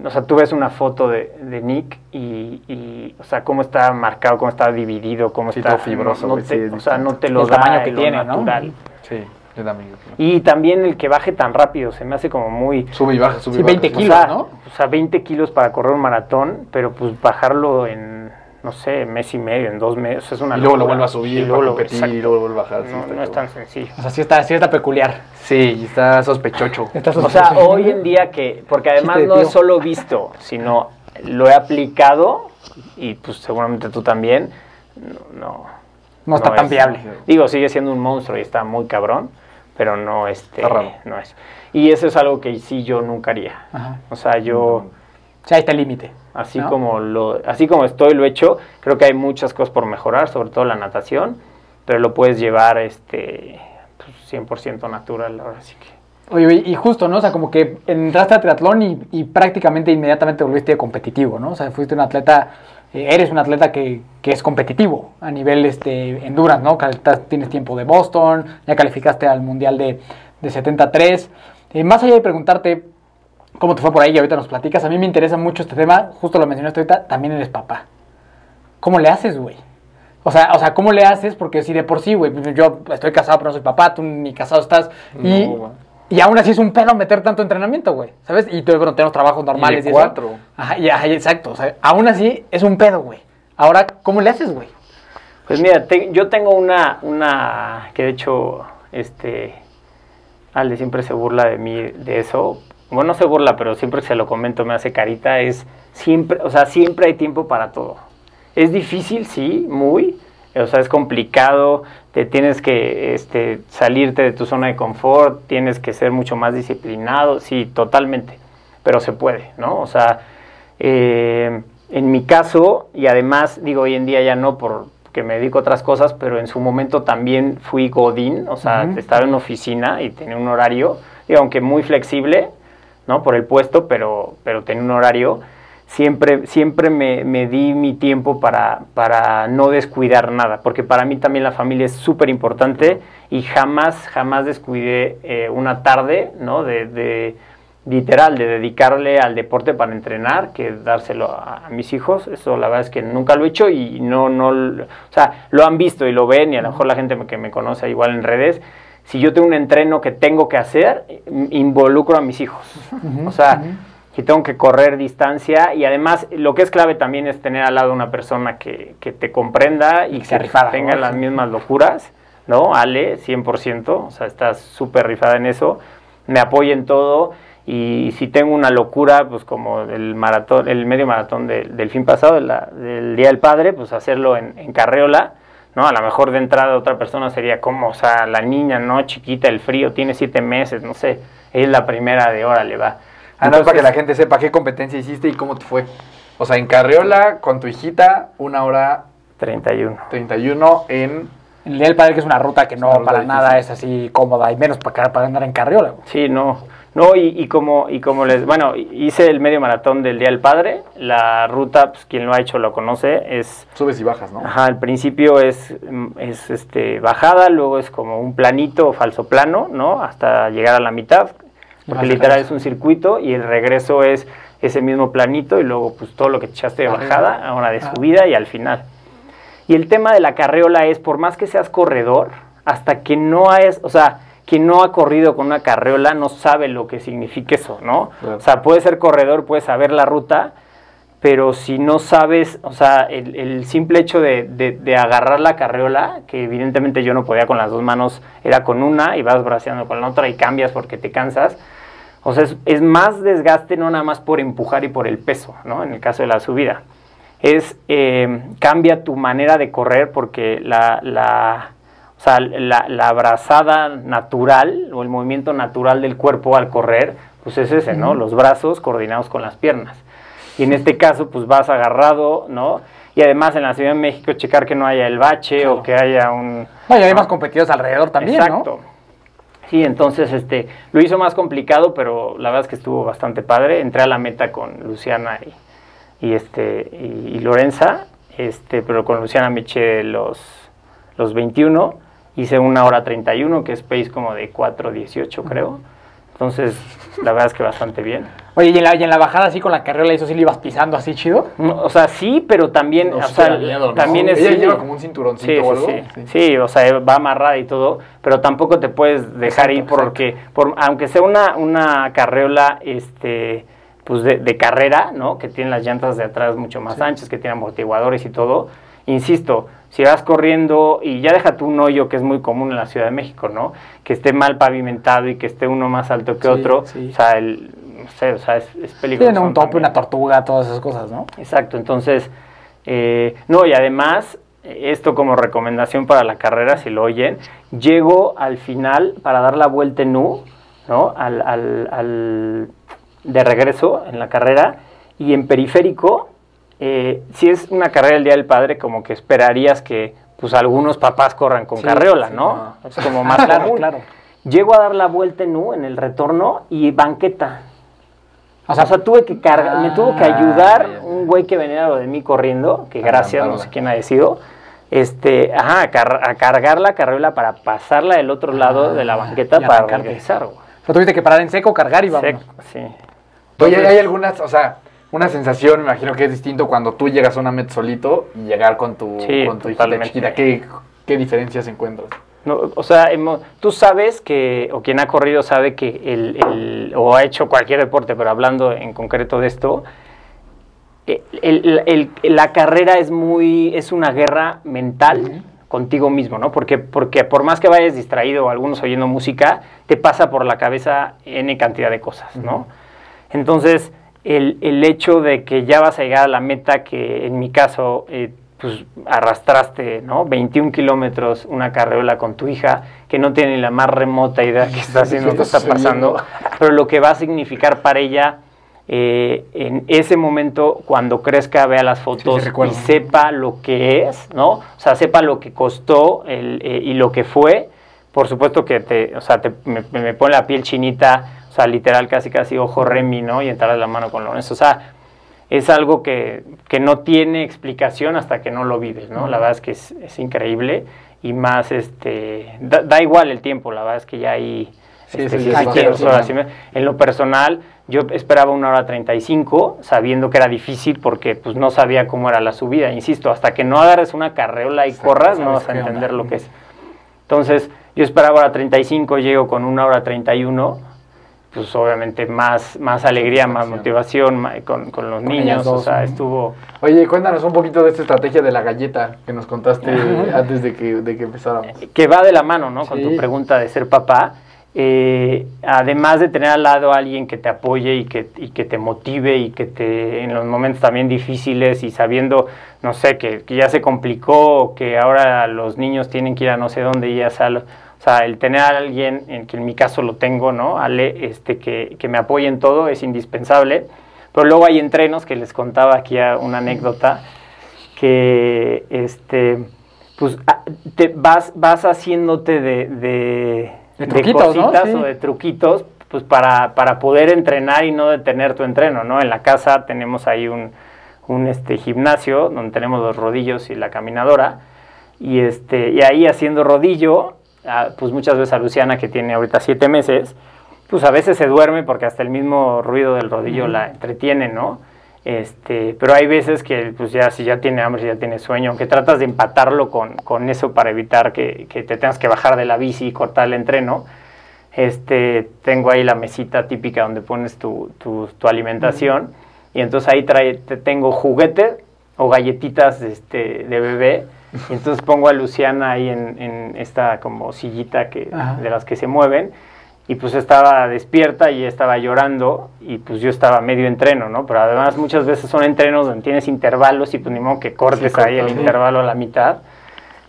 o sea, tú ves una foto de, de Nick y, y, o sea, cómo está marcado, cómo está dividido, cómo Sí, está... fibroso, no- no te- sí, o sea, no te lo el da tamaño que lo tiene, ¿no? natural. Sí, yo también. Y también el que baje tan rápido, se me hace como muy... Sube y baja, sube Sí, y baja. 20 O kilos, sea, ¿no? O sea, 20 kilos para correr un maratón, pero pues bajarlo en, no sé, mes y medio, en dos meses. Es una Y luego lo vuelve a subir, Y luego lo- competir, exacto. y luego lo vuelve a bajar. No, es tan sencillo. O sea, sí está, sí está peculiar. Sí, está sospechocho. Está O sea, hoy en día que, porque además Chiste no es solo visto, sino lo he aplicado y pues seguramente tú también, no, no, no está no tan es. viable. Digo, sigue siendo un monstruo y está muy cabrón, pero no este, Está raro. no es. Y eso es algo que sí yo nunca haría. Ajá. O sea, yo O sea, ahí está el límite. Así ¿no? como lo, así como estoy lo he hecho, creo que hay muchas cosas por mejorar, sobre todo la natación, pero lo puedes llevar este pues, 100% natural ahora sí que. Oye, y justo, ¿no? O sea, como que entraste a triatlón y, y prácticamente inmediatamente te volviste competitivo, ¿no? O sea, fuiste un atleta, eh, eres un atleta que, que es competitivo a nivel este, endurance, ¿no? Tienes tiempo de Boston, ya calificaste al Mundial de, de 73. Eh, más allá de preguntarte cómo te fue por ahí y ahorita nos platicas, a mí me interesa mucho este tema, justo lo mencionaste ahorita, también eres papá. ¿Cómo le haces, güey? O sea, o sea, ¿cómo le haces? Porque si de por sí, güey, yo estoy casado pero no soy papá, tú ni casado estás. Y, y aún así es un pedo meter tanto entrenamiento, güey. ¿Sabes? Y tú, bueno, tenemos trabajos normales. de eso. cuatro. Ajá, y, ajá, y exacto. O sea, aún así es un pedo, güey. Ahora, ¿cómo le haces, güey? Pues mira, te- yo tengo una, una que de hecho, este, Ale siempre se burla de mí de eso. Bueno, no se burla, pero siempre que se lo comento me hace carita. Es siempre, o sea, siempre hay tiempo para todo. Es difícil, sí, muy. O sea, es complicado. Te tienes que este, salirte de tu zona de confort. Tienes que ser mucho más disciplinado. Sí, totalmente. Pero se puede, ¿no? O sea, eh, en mi caso, y además, digo, hoy en día ya no porque me dedico a otras cosas, pero en su momento también fui Godín, o sea, estaba en una oficina y tenía un horario, digo, aunque muy flexible, ¿no? Por el puesto, pero, pero tenía un horario. Siempre, siempre me, me di mi tiempo para, para no descuidar nada, porque para mí también la familia es súper importante y jamás, jamás descuidé eh, una tarde, ¿no? De, de- literal, de dedicarle al deporte para entrenar, que dárselo a, a mis hijos. Eso la verdad es que nunca lo he hecho y no, no, o sea, lo han visto y lo ven y a lo mejor la gente que me conoce igual en redes. Si yo tengo un entreno que tengo que hacer, in- involucro a mis hijos. O sea, que tengo que correr distancia y además lo que es clave también es tener al lado una persona que, que te comprenda y que sea que rifada, tenga ¿no? las mismas locuras, ¿no? Ale, 100%, o sea, está súper rifada en eso, me apoya en todo y si tengo una locura, pues como el maratón, el medio maratón de- del fin pasado, de la- del Día del Padre, pues hacerlo en, en carreola, ¿no? A lo mejor de entrada otra persona sería como, o sea, la niña, ¿no? Chiquita, el frío, tiene siete meses, no sé, es la primera de hora, le va. Ah, no, es para que la gente sepa qué competencia hiciste y cómo te fue. O sea, en Carriola, con tu hijita, una hora 31. 31 en... En el Día del Padre, que es una ruta que no para difícil. nada es así cómoda y menos para, para andar en carriola. Sí, no. No, y, y como, y como les, bueno, hice el medio maratón del Día del Padre, la ruta, pues quien lo ha hecho lo conoce, es, Subes y bajas, ¿no? ajá, al principio es, mm, es este, bajada, luego es como un planito o falso plano, ¿no? Hasta llegar a la mitad, porque literal es un circuito y el regreso es ese mismo planito y luego pues todo lo que te echaste de bajada, ahora de Ah. subida y al final. Y el tema de la carreola es, por más que seas corredor, hasta que no es, o sea, quien no ha corrido con una carreola no sabe lo que significa eso, ¿no? Claro. O sea, puedes ser corredor, puedes saber la ruta, pero si no sabes, o sea, el, el simple hecho de, de- de agarrar la carreola, que evidentemente yo no podía con las dos manos, era con una y vas braceando con la otra y cambias porque te cansas. O sea, es, es más desgaste no nada más por empujar y por el peso, ¿no? En el caso de la subida. Es, eh, cambia tu manera de correr porque la, la, o sea, la, la abrazada natural o el movimiento natural del cuerpo al correr, pues es ese, ¿no? Los brazos coordinados con las piernas. Y en este caso, pues vas agarrado, ¿no? Y además en la Ciudad de México checar que no haya el bache o que haya un... No, y hay ¿no? más competidores alrededor también, Exacto. Sí, entonces este lo hizo más complicado, pero la verdad es que estuvo bastante padre. Entré a la meta con Luciana y, y este y, y Lorenza, este, pero con Luciana me eché los los 21, hice una hora 31, que es pace como de 4.18 creo. Entonces, la verdad es que bastante bien. Oye, y en, la, y en la bajada así con la carriola, eso sí le ibas pisando así chido. No, o sea, sí, pero también, No o sea, da miedo, ¿no? también es... Ella sí. lleva como un cinturoncito Sí, o sí, algo. sí. Sí, o sea, va amarrada y todo, pero tampoco te puedes dejar Exacto, ir porque, por, aunque sea una, una carreola este, pues de, de carrera, ¿no? Que tienen las llantas de atrás mucho más anchas, que tienen amortiguadores y todo. Insisto, si vas corriendo y ya déjate un hoyo que es muy común en la Ciudad de México, ¿no? Que esté mal pavimentado y que esté uno más alto que Sí, otro, sí. o sea, el, no sé, o sea, es, es peligroso. Tiene un tope, una tortuga, todas esas cosas, ¿no? Exacto, entonces, eh, no, y además, esto como recomendación para la carrera, si lo oyen, llego al final para dar la vuelta en U, ¿no? Al, al- al- de regreso en la carrera, y en periférico, eh, si es una carrera el Día del Padre, como que esperarías que pues algunos papás corran con Sí, carreola, sí, ¿no? no. Es como más Claro, común. claro. Llego a dar la vuelta en U en el retorno y banqueta. O sea, tuve que cargar, me tuvo que Ah, ayudar un güey que venía lo de mí corriendo, que A gracias, no sé quién haya sido, este, ajá, a, car- a cargar la carriola para pasarla del otro lado de la banqueta para arrancarte. regresar, güey. O sea, tuviste que parar en seco, cargar y. Sec- sí. Oye, hay algunas, o sea, una sensación, me imagino que es distinto cuando tú llegas a una meta solito y llegar con tu, Sí, con tu hijita chiquita. ¿Qué, ¿Qué diferencias encuentras? No, o sea, tú sabes que, o quien ha corrido sabe que el, el- o ha hecho cualquier deporte, pero hablando en concreto de esto, eh, el- la carrera es muy, es una guerra mental contigo mismo, ¿no? Porque, porque por más que vayas distraído o algunos oyendo música, te pasa por la cabeza N cantidad de cosas, ¿no? Entonces, el, el hecho de que ya vas a llegar a la meta, que en mi caso, eh, pues arrastraste, ¿no? 21 kilómetros, una carreola con tu hija, que no tiene ni la más remota idea que está haciendo, ¿Qué que está pasando, pero lo que va a significar para ella eh, en ese momento, cuando crezca, vea las fotos y sepa lo que es, ¿no? O sea, sepa lo que costó el, eh, y lo que fue. Por supuesto que te, o sea, te- me, me pone la piel chinita, o sea, literal, casi casi ojo remi, ¿no? Y entrarle la mano con Lorenzo. O sea, es algo que, que no tiene explicación hasta que no lo vives, ¿no? La verdad es que es, es increíble y más, este, da, da igual el tiempo, la verdad es que ya hay, Sí, este, sí, sí, dos horas. En lo personal, yo esperaba una hora 35, sabiendo que era difícil porque pues no sabía cómo era la subida. Insisto, hasta que no agarres una carreola y corras, no vas a onda. entender lo que es. Entonces, yo esperaba hora 35, llego con una hora 31, pues obviamente más, más alegría, más motivación con, con los Con niños, o sea, ¿no? estuvo... Oye, cuéntanos un poquito de esta estrategia de la galleta que nos contaste antes de que, de que empezáramos. que va de la mano, ¿no? Con tu pregunta de ser papá. Eh, además de tener al lado a alguien que te apoye y que, y que te motive y que te en los momentos también difíciles y sabiendo, no sé, que, que ya se complicó, que ahora los niños tienen que ir a no sé dónde y ya sal, o sea, el tener a alguien, en que en mi caso lo tengo, ¿no? Ale, este, que, que me apoye en todo es indispensable. Pero luego hay entrenos que les contaba aquí una anécdota que este pues a- te vas vas haciéndote de, de, De truquitos, ¿no? cositas Sí. o de truquitos pues para, para poder entrenar y no detener tu entreno no en la casa tenemos ahí un, un este gimnasio donde tenemos los rodillos y la caminadora y este y ahí haciendo rodillo ah, pues muchas veces a Luciana que tiene ahorita siete meses pues a veces se duerme porque hasta el mismo ruido del rodillo la entretiene, ¿no? Este, pero hay veces que pues ya si ya tiene hambre, si ya tiene sueño, aunque tratas de empatarlo con, con eso para evitar que, que te tengas que bajar de la bici y cortar el entreno. Este, tengo ahí la mesita típica donde pones tu, tu, tu alimentación y entonces ahí trae, te tengo juguete o galletitas este, de bebé entonces pongo a Luciana ahí en, en esta como sillita que, Ajá. de las que se mueven y pues estaba despierta y estaba llorando y pues yo estaba medio entreno, ¿no? Pero además muchas veces son entrenos donde tienes intervalos y pues ni modo que cortes Sí, ahí el sí. intervalo a la mitad.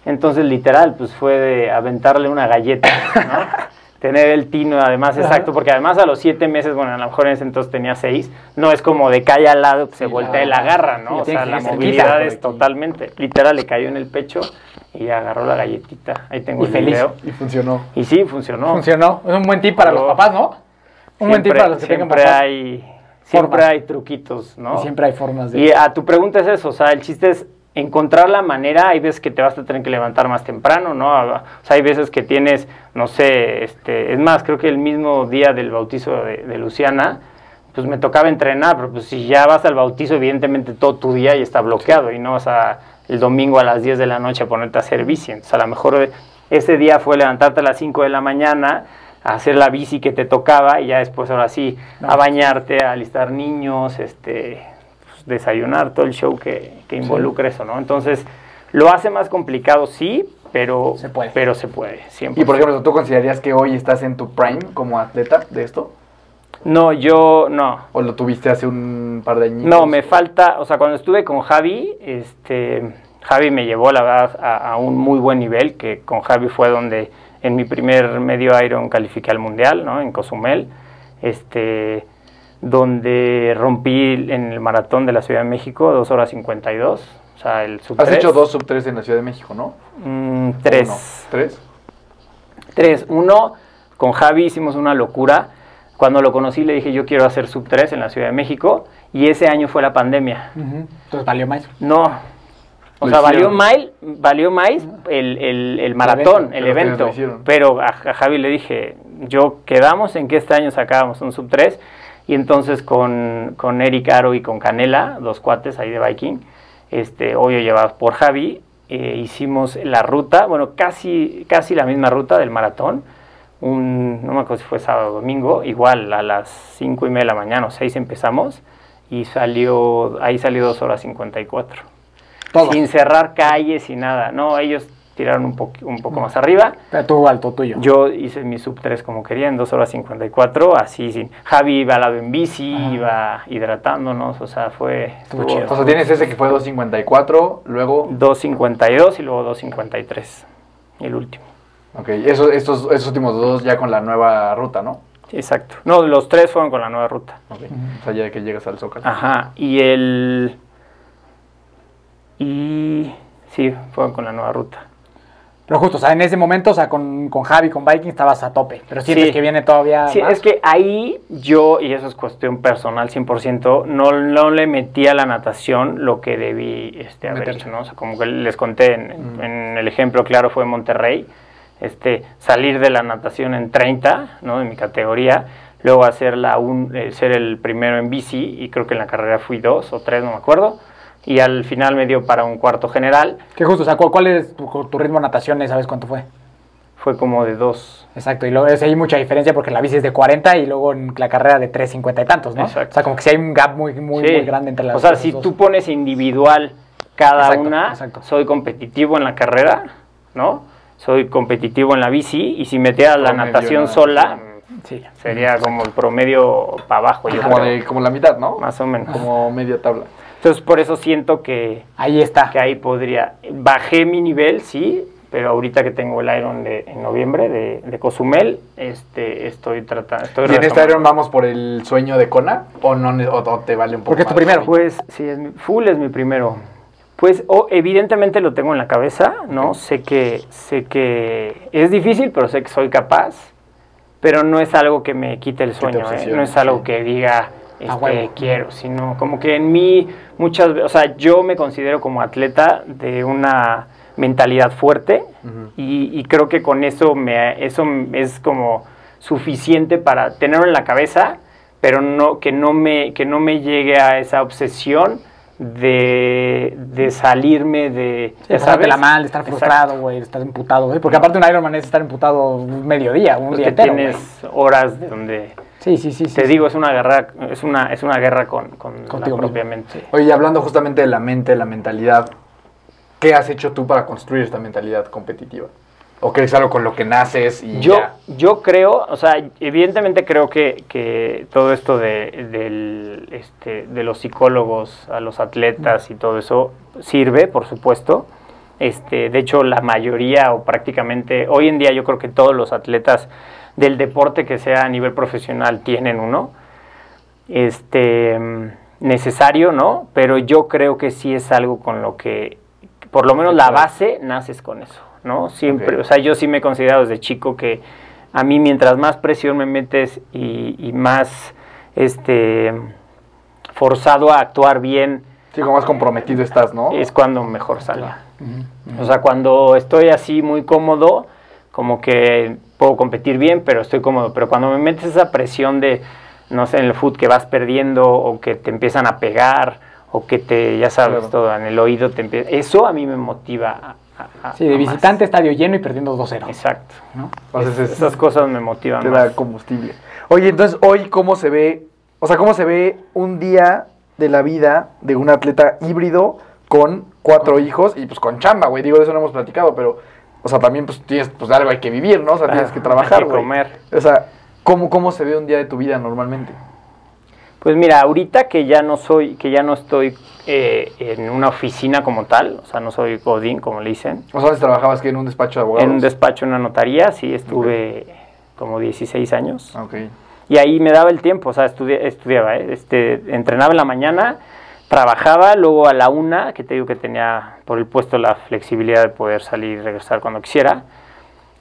Entonces literal pues fue de aventarle una galleta, ¿no? Tener el tino además exacto, porque además a los siete meses, bueno, a lo mejor en ese entonces tenía seis, no es como de cae al lado, pues se voltea y la agarra, Sí, ¿no? o sea, la movilidad es totalmente, literal le cayó en el pecho y agarró la galletita. Ahí tengo Y el feliz. video. Y funcionó. Y sí, funcionó. Funcionó. Es un buen tip para los papás, ¿no? Un buen tip Siempre- para los que tengan siempre papás. hay siempre Formas. hay truquitos, ¿no? Y siempre hay formas de... Y a tu pregunta es eso, o sea, el chiste es encontrar la manera, hay veces que te vas a tener que levantar más temprano, ¿no? O sea, hay veces que tienes, no sé, este, es más, creo que el mismo día del bautizo de, de Luciana, pues me tocaba entrenar, pero pues si ya vas al bautizo, evidentemente todo tu día ya está bloqueado y no vas a el domingo a las 10 de la noche a ponerte a hacer bici. Entonces, a lo mejor ese día fue levantarte a las 5 de la mañana, a hacer la bici que te tocaba y ya después ahora sí a bañarte, a alistar niños, este, pues, desayunar, todo el show que, que involucra eso, ¿no? Entonces, lo hace más complicado, sí, pero Se puede. Pero se puede, siempre. Y por ejemplo, ¿tú considerarías que hoy estás en tu prime como atleta de esto? No, yo no. ¿O lo tuviste hace un par de años? No, me falta, o sea, cuando estuve con Javi, este, Javi me llevó, la verdad, a, a un muy buen nivel, que con Javi fue donde en mi primer medio Iron califiqué al Mundial, ¿no? En Cozumel, este, donde rompí en el maratón de la Ciudad de México, 2 horas 52, o sea, el sub Has hecho dos sub 3 en la Ciudad de México, ¿no? Mm, ¿O tres. uno? ¿Tres? Tres. Uno, con Javi hicimos una locura. Cuando lo conocí le dije yo quiero hacer sub 3 en la Ciudad de México y ese año fue la pandemia. Entonces valió más. No. O sea, valió más, valió más el, el- el maratón, evento, el pero evento. Pero a, a Javi le dije, yo quedamos en que este año sacábamos un sub 3 y entonces con, con Eric Aro y con Canela, dos cuates ahí de Viking, este, obvio llevados por Javi, eh, hicimos la ruta, bueno, casi, casi la misma ruta del maratón. Un, no me acuerdo si fue sábado o domingo, igual a las 5 y media de la mañana o 6 empezamos y salió, ahí salió 2 horas 54 Todo. sin cerrar calles y nada. No, ellos tiraron un, po- un poco más arriba. Pero tú alto tuyo. Yo hice mi sub 3 como quería, en 2 horas 54, así sin... Javi iba al lado en bici, Ajá. iba hidratándonos, o sea, fue... Estuvo chido. O sea, tienes ese que fue 2.54, luego... 2.52 y luego 2.53, el último. Ok, eso, estos, esos últimos dos ya con la nueva ruta, ¿no? Exacto. No, los tres fueron con la nueva ruta. Ok. O sea, ya que llegas al Zócalo. Ajá, y el... Y... Sí, fueron con la nueva ruta. Pero justo, o sea, en ese momento, o sea, con, con Javi, con Viking, estabas a tope. Pero sientes Sí. que viene todavía Sí, más. es que ahí yo, y eso es cuestión personal 100%, no, no le metí a la natación lo que debí este, haber hecho, ¿no? O sea, como que les conté en, Mm. en el ejemplo claro fue Monterrey, este, salir de la natación en 30, ¿no? De mi categoría, luego hacer la un, eh, ser el primero en bici, y creo que en la carrera fui dos o tres, no me acuerdo, y al final me dio para un cuarto general, Que justo, o sea, ¿cuál, cuál es tu, tu ritmo de natación? ¿Sabes cuánto fue? fue como de dos. Exacto, y luego es, hay mucha diferencia porque la bici es de 40 y luego en la carrera de 350 y tantos, ¿no? Exacto. O sea, como que sí hay un gap muy, muy, Sí. muy grande entre las O sea, si dos. tú pones individual cada Exacto, una, exacto. soy competitivo en la carrera, ¿no? Soy competitivo en la bici y si metiera la Promedio, natación sola, Sí. sería como el promedio para abajo, yo Como, creo, de- como la mitad, ¿no? más o menos. Como media tabla. Entonces, por eso siento que, Ahí está. que ahí podría... Bajé mi nivel, sí, pero ahorita que tengo el Iron de, en noviembre de, de Cozumel, este, estoy tratando... Estoy ¿Y en este. Iron vamos por el sueño de Kona? ¿O, no, o, o te vale un poco Porque es tu primero. Pues sí, es mi- full es mi primero. Pues o- evidentemente lo tengo en la cabeza, ¿no? Sé que sé que es difícil, pero sé que soy capaz. Pero no es algo que me quite el sueño, ¿eh? no es algo sí. que diga este, quiero, sino como que en mí muchas veces, o sea, yo me considero como atleta de una mentalidad fuerte y, y creo que con eso me eso es como suficiente para tenerlo en la cabeza pero no que no me que no me llegue a esa obsesión de, de salirme de Sí, pasártela sabes. mal, de estar frustrado, güey, de estar emputado, güey. Porque aparte un Ironman es estar emputado un mediodía, un día que entero, tienes horas de donde Sí, sí, sí. te sí. digo es una guerra es una es una guerra con, con la Contigo propia mismo. mente Oye, hablando justamente de la mente, la mentalidad, ¿qué has hecho tú para construir esta mentalidad competitiva? ¿O que es algo con lo que naces y Yo, ya? yo creo, o sea, evidentemente creo que, que todo esto de, del, este, de los psicólogos a los atletas y todo eso sirve, por supuesto. Este, de hecho, la mayoría o prácticamente, hoy en día yo creo que todos los atletas del deporte que sea a nivel profesional tienen uno. Este, necesario, ¿no? Pero yo creo que sí es algo con lo que, por lo menos la base, naces con eso, ¿no? Siempre, o sea, yo sí me he considerado desde chico que a mí mientras más presión me metes y, y más, este, forzado a actuar bien, Sí, como más comprometido estás, ¿no? es cuando mejor sale. O sea, cuando estoy así muy cómodo, como que puedo competir bien, pero estoy cómodo. Pero cuando me metes esa presión de, no sé, en el foot que vas perdiendo o que te empiezan a pegar o que te, ya sabes, Claro. todo en el oído te empieza... Eso a mí me motiva a- a- Sí, de a más. visitante, estadio lleno y perdiendo 2-0. Exacto. ¿no? Entonces, es- Esas cosas me motivan te más. da combustible. Oye, entonces hoy cómo se ve, o sea, cómo se ve un día de la vida de un atleta híbrido con cuatro hijos y pues con chamba, güey. Digo, de eso no hemos platicado, pero, o sea, también pues tienes, pues algo hay que vivir, ¿no? O sea, tienes que trabajar, güey. comer. O sea, ¿cómo, ¿cómo se ve un día de tu vida normalmente? Pues mira, ahorita que ya no soy, que ya no estoy eh, en una oficina como tal, o sea, no soy godín como le dicen, O sea, trabajabas que en un despacho de abogados. en un despacho, en una notaría, sí estuve como 16 años. Ok. Y ahí me daba el tiempo, o sea, estudi- estudiaba, ¿eh? este, entrenaba en la mañana, trabajaba, luego a la una, que te digo que tenía por el puesto la flexibilidad de poder salir y regresar cuando quisiera,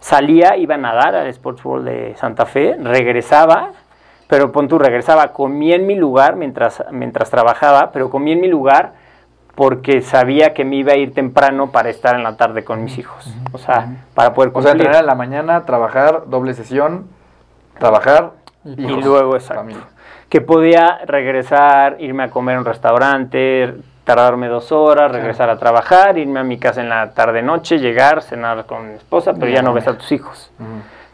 salía, iba a nadar al Sports World de Santa Fe, regresaba, pero pon tú, regresaba, comía en mi lugar mientras, mientras trabajaba, pero comía en mi lugar porque sabía que me iba a ir temprano para estar en la tarde con mis hijos, o sea, para poder O sea, cumplir. entrenar en la mañana, trabajar, doble sesión, trabajar y luego, exacto. familia. Que podía regresar, irme a comer a un restaurante, tardarme dos horas, regresar a trabajar, irme a mi casa en la tarde-noche, llegar, cenar con mi esposa, pero Ya no ves a tus hijos,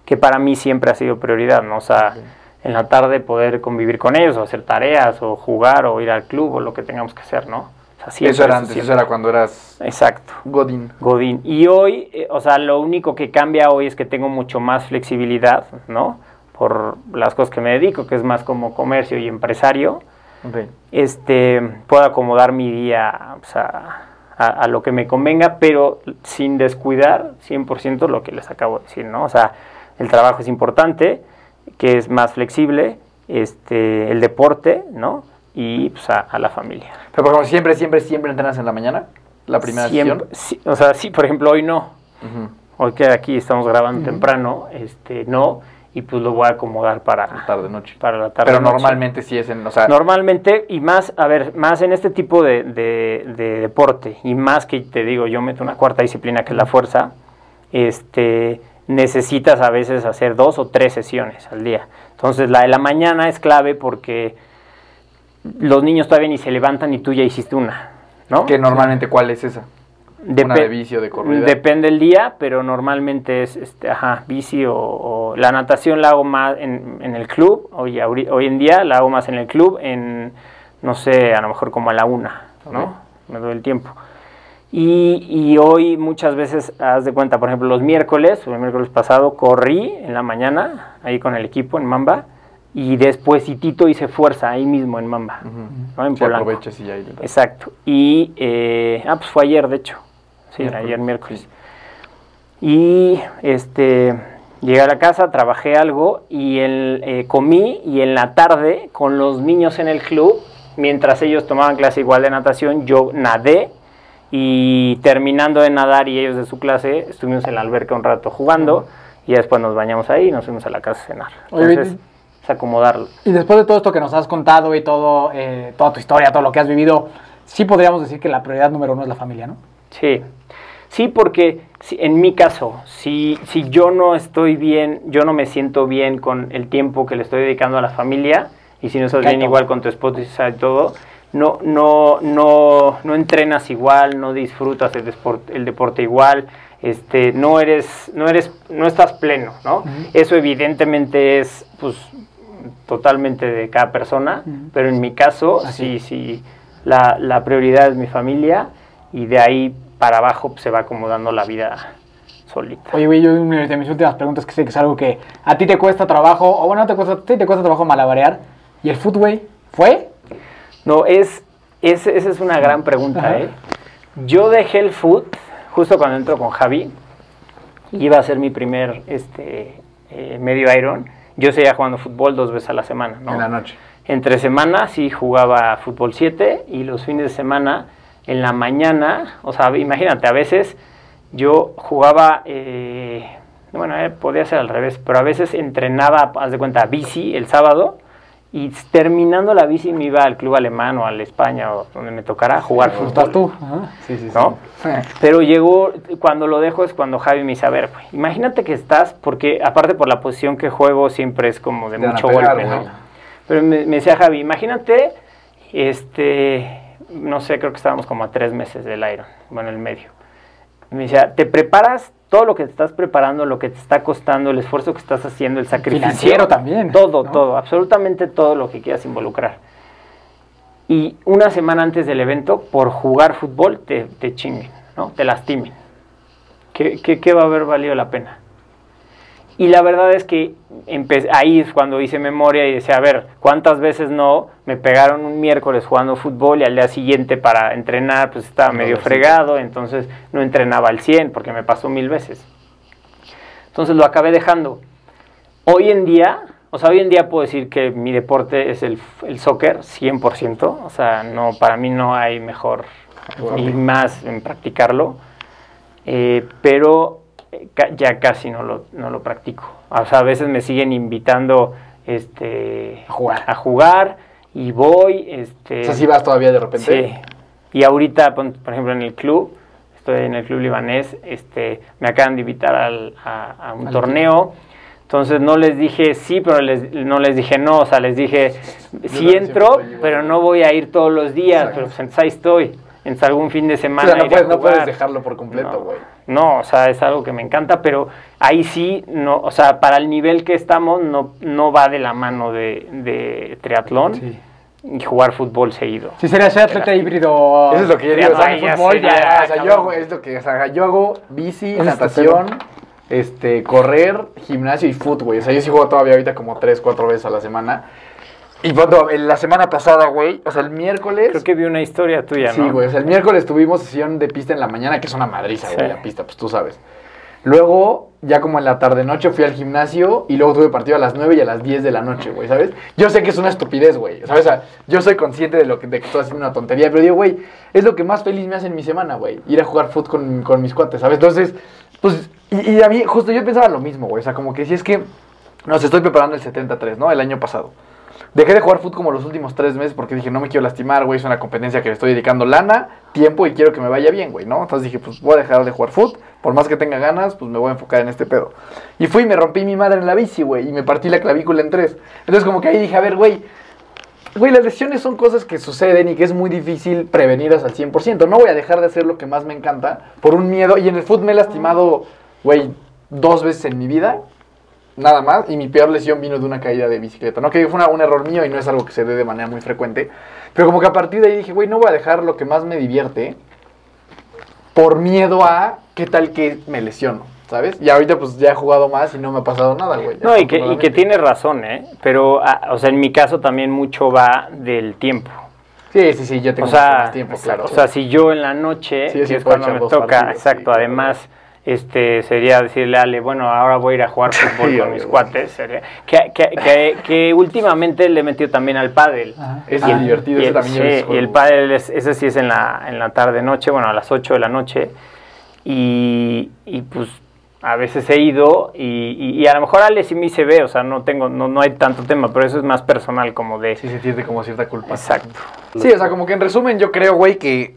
que para mí siempre ha sido prioridad, ¿no? O sea, en la tarde poder convivir con ellos, o hacer tareas, o jugar, o ir al club, o lo que tengamos que hacer, ¿no? O sea, siempre, Eso era antes, siempre. eso era cuando eras Exacto. Godín. Godín. Y hoy, eh, o sea, lo único que cambia hoy es que tengo mucho más flexibilidad, ¿no? Por las cosas que me dedico, que es más como comercio y empresario. Este, puedo acomodar mi día a, a lo que me convenga, pero sin descuidar 100% lo que les acabo de decir, ¿no? O sea, el trabajo es importante, que es más flexible, este, el deporte, ¿no? Y pues, a, a la familia. Pero por ejemplo, siempre, siempre, siempre entrenas en la mañana, la primera Siempre, sesión. sí, o sea, sí, por ejemplo, hoy no. Hoy que aquí estamos grabando temprano, este, no, y pues lo voy a acomodar para, Tarde, noche. para la tarde. Pero noche. normalmente sí es en, o sea, Normalmente, y más, a ver, más en este tipo de, de- de deporte, y más que te digo, yo meto una cuarta disciplina que es la fuerza, este, necesitas a veces hacer dos o tres sesiones al día. Entonces, la de la mañana es clave porque los niños todavía ni se levantan y tú ya hiciste una, ¿no? que normalmente cuál es esa. Una Depe- de bici o de corrida. Depende el día, pero normalmente es este, ajá, bici o, o la natación la hago más en, en el club. Hoy, hoy en día la hago más en el club, en, no sé, a lo mejor como a la una, ¿no? Me doy el tiempo. Y, y hoy muchas veces, haz de cuenta, por ejemplo, los miércoles, o el miércoles pasado, corrí en la mañana, ahí con el equipo en Mamba, y después Tito hice fuerza ahí mismo en Mamba, Ujú. ¿no? En Sí, Polanco. aprovechas y ya. Exacto. Y, eh, ah, pues fue ayer, de hecho. Sí, Miércoles, ayer miércoles. Y, este, llegué a la casa, trabajé algo y el, eh, comí y en la tarde, con los niños en el club, mientras ellos tomaban clase igual de natación, yo nadé y terminando de nadar y ellos de su clase, estuvimos en la alberca un rato jugando y después nos bañamos ahí y nos fuimos a la casa a cenar. Oye, Entonces, es acomodarlo. Y después de todo esto que nos has contado y todo, eh, toda tu historia, todo lo que has vivido, sí podríamos decir que la prioridad número uno es la familia, ¿no? Sí, sí, porque en mi caso, si, si yo no estoy bien, yo no me siento bien con el tiempo que le estoy dedicando a la familia, y si no estás bien igual con tu esposa y todo, no, no, no, no entrenas igual, no disfrutas el, desport- el deporte igual, este, no eres, no eres, no estás pleno, ¿no? Eso evidentemente es, pues, totalmente de cada persona, pero en mi caso, Así. sí, sí, la, la prioridad es mi familia y de ahí para abajo pues, se va acomodando la vida solita. Oye, güey, yo una de mis últimas preguntas que sé que es algo que a ti te cuesta trabajo, o bueno, no te cuesta, a ti te cuesta trabajo malabarear. ¿Y el foot, güey? ¿Fue? No, es, es- esa es una gran pregunta, Ajá. ¿eh? Yo dejé el foot justo cuando entro con Javi, iba a ser mi primer este, eh, medio iron. Yo seguía jugando fútbol dos veces a la semana, ¿no? En la noche. Entre semana sí jugaba fútbol 7 y los fines de semana en la mañana, o sea, imagínate, a veces yo jugaba, eh, bueno, eh, podía ser al revés, pero a veces entrenaba, haz de cuenta, bici el sábado y terminando la bici me iba al club alemán o al España o donde me tocara jugar Pues fútbol. tú. Ajá. Sí, sí, sí. ¿No? Pero llegó, cuando lo dejo es cuando Javi me dice, a ver, güey, imagínate que estás, porque aparte por la posición que juego siempre es como de Te mucho pegar, golpe. ¿no? Pero me, me decía Javi, imagínate, este, no sé, creo que estábamos como a tres meses del Iron, bueno, el medio. Me decía, te preparas todo lo que te estás preparando, lo que te está costando, el esfuerzo que estás haciendo, el sacrificio. Financiero también, Todo, ¿no? todo, absolutamente todo lo que quieras involucrar. Y una semana antes del evento, por jugar fútbol, te, te chinguen, ¿no? Te lastimen. ¿Qué, qué, qué va a haber valido la pena? Y la verdad es que ahí es cuando hice memoria y decía, a ver, ¿cuántas veces no me pegaron un miércoles jugando fútbol y al día siguiente para entrenar pues estaba No, medio sí. fregado, entonces no entrenaba al 100 porque me pasó mil veces. Entonces lo acabé dejando. Hoy en día, o sea, hoy en día puedo decir que mi deporte es el, el soccer, 100%, o sea, no, para mí no hay mejor ni más en practicarlo, eh, pero ya casi no lo, no lo practico. O sea, a veces me siguen invitando este, A jugar. a jugar y voy. Este, O sea, si vas todavía de repente. Sí. Y ahorita, por ejemplo, en el club, estoy en el club libanés, este, me acaban de invitar al- a, a un Al torneo. Entonces no les dije sí, pero les- no les dije no. O sea, les dije sí entro, pero no voy a ir todos los días. Pero pues entonces ahí estoy. Entonces algún fin de O semana. sea, no puedes, no puedes dejarlo por completo, No. güey. No, o sea, es algo que me encanta, pero ahí sí, no, o sea, para el nivel que estamos, no, no va de la mano de, de triatlón Sí. y jugar fútbol seguido. Si sería ser atleta híbrido. Eso es lo que yo digo. O sea, fútbol, sé, ya, ya, o sea, yo hago, es lo que, o sea, yo hago bici, natación, este, correr, gimnasio y fútbol, güey. O sea, yo sí juego todavía ahorita como tres, cuatro veces a la semana. Y cuando, la semana pasada, güey, o sea, el miércoles... Creo que vi una historia tuya, Sí, ¿no? güey. O sea, el miércoles tuvimos sesión de pista en la mañana, que es una madriza, güey, Sí. la pista, pues tú sabes. Luego, ya como en la tarde-noche, fui al gimnasio y luego tuve partido a las 9 y a las 10 de la noche, güey, ¿sabes? Yo sé que es una estupidez, güey, ¿sabes? O sea, yo soy consciente de, lo que, de que estoy haciendo una tontería, pero digo, güey, es lo que más feliz me hace en mi semana, güey, ir a jugar fútbol con, con mis cuates, ¿sabes? Entonces, pues, y, y a mí, justo yo pensaba lo mismo, güey, o sea, como que si es que nos estoy preparando el 73, ¿no? El año pasado. Dejé de jugar fútbol como los últimos tres meses porque dije, no me quiero lastimar, güey, es una competencia que le estoy dedicando lana, tiempo y quiero que me vaya bien, güey, ¿no? Entonces dije, pues voy a dejar de jugar fútbol, por más que tenga ganas, pues me voy a enfocar en este pedo. Y fui y me rompí mi madre en la bici, güey, y me partí la clavícula en tres. Entonces como que ahí dije, a ver, güey, güey, las lesiones son cosas que suceden y que es muy difícil prevenirlas al 100%. No voy a dejar de hacer lo que más me encanta por un miedo. Y en el fútbol me he lastimado, güey, dos veces en mi vida nada más. Y mi peor lesión vino de una caída de bicicleta. No que fue una- un error mío y no es algo que se dé de manera muy frecuente. Pero como que a partir de ahí dije, güey, no voy a dejar lo que más me divierte por miedo a qué tal que me lesiono, ¿sabes? Y ahorita pues ya he jugado más y no me ha pasado nada, güey. No, y que, y que tienes razón, ¿eh? Pero, ah, o sea, en mi caso también mucho va del tiempo. Sí, sí, sí, yo tengo o sea, mucho más tiempo, claro. O sea, si yo en la noche, Sí, que es cuando me toca, partidos, exacto, sí, claro. Este, sería decirle a Ale, bueno, ahora voy a ir a jugar fútbol Sí, con mis cuates, sería, que, que, que, que últimamente le he metido también al pádel. Ajá. Es divertido, y ese el, también sí, y el pádel, es- ese sí es en la, en la tarde-noche, bueno, a las 8 de la noche. Y, y, pues a veces he ido y, y- y a lo mejor Ale sí me se ve, o sea, no tengo, no, no hay tanto tema, pero eso es más personal como de... Sí, se siente como cierta culpa. Exacto. Sí, o sea, como que en resumen yo creo, güey, que...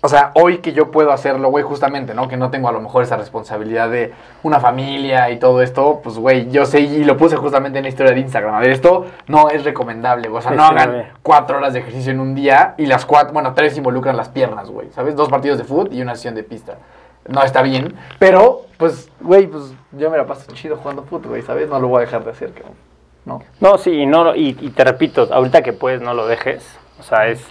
O sea, hoy que yo puedo hacerlo, güey, justamente, ¿no? Que no tengo a lo mejor esa responsabilidad de una familia y todo esto, pues, güey, yo sé y lo puse justamente en la historia de Instagram. A ver, esto no es recomendable, güey. O sea, no sí, hagan cuatro horas de ejercicio en un día y las cuatro, bueno, tres involucran las piernas, güey, ¿sabes? Dos partidos de fútbol y una sesión de pista. No está bien, pero, pues, güey, pues yo me la paso chido jugando fútbol, güey, ¿sabes? No lo voy a dejar de hacer, cabrón. ¿No? No, sí, no, y, y te repito, ahorita que puedes no lo dejes. O sea, es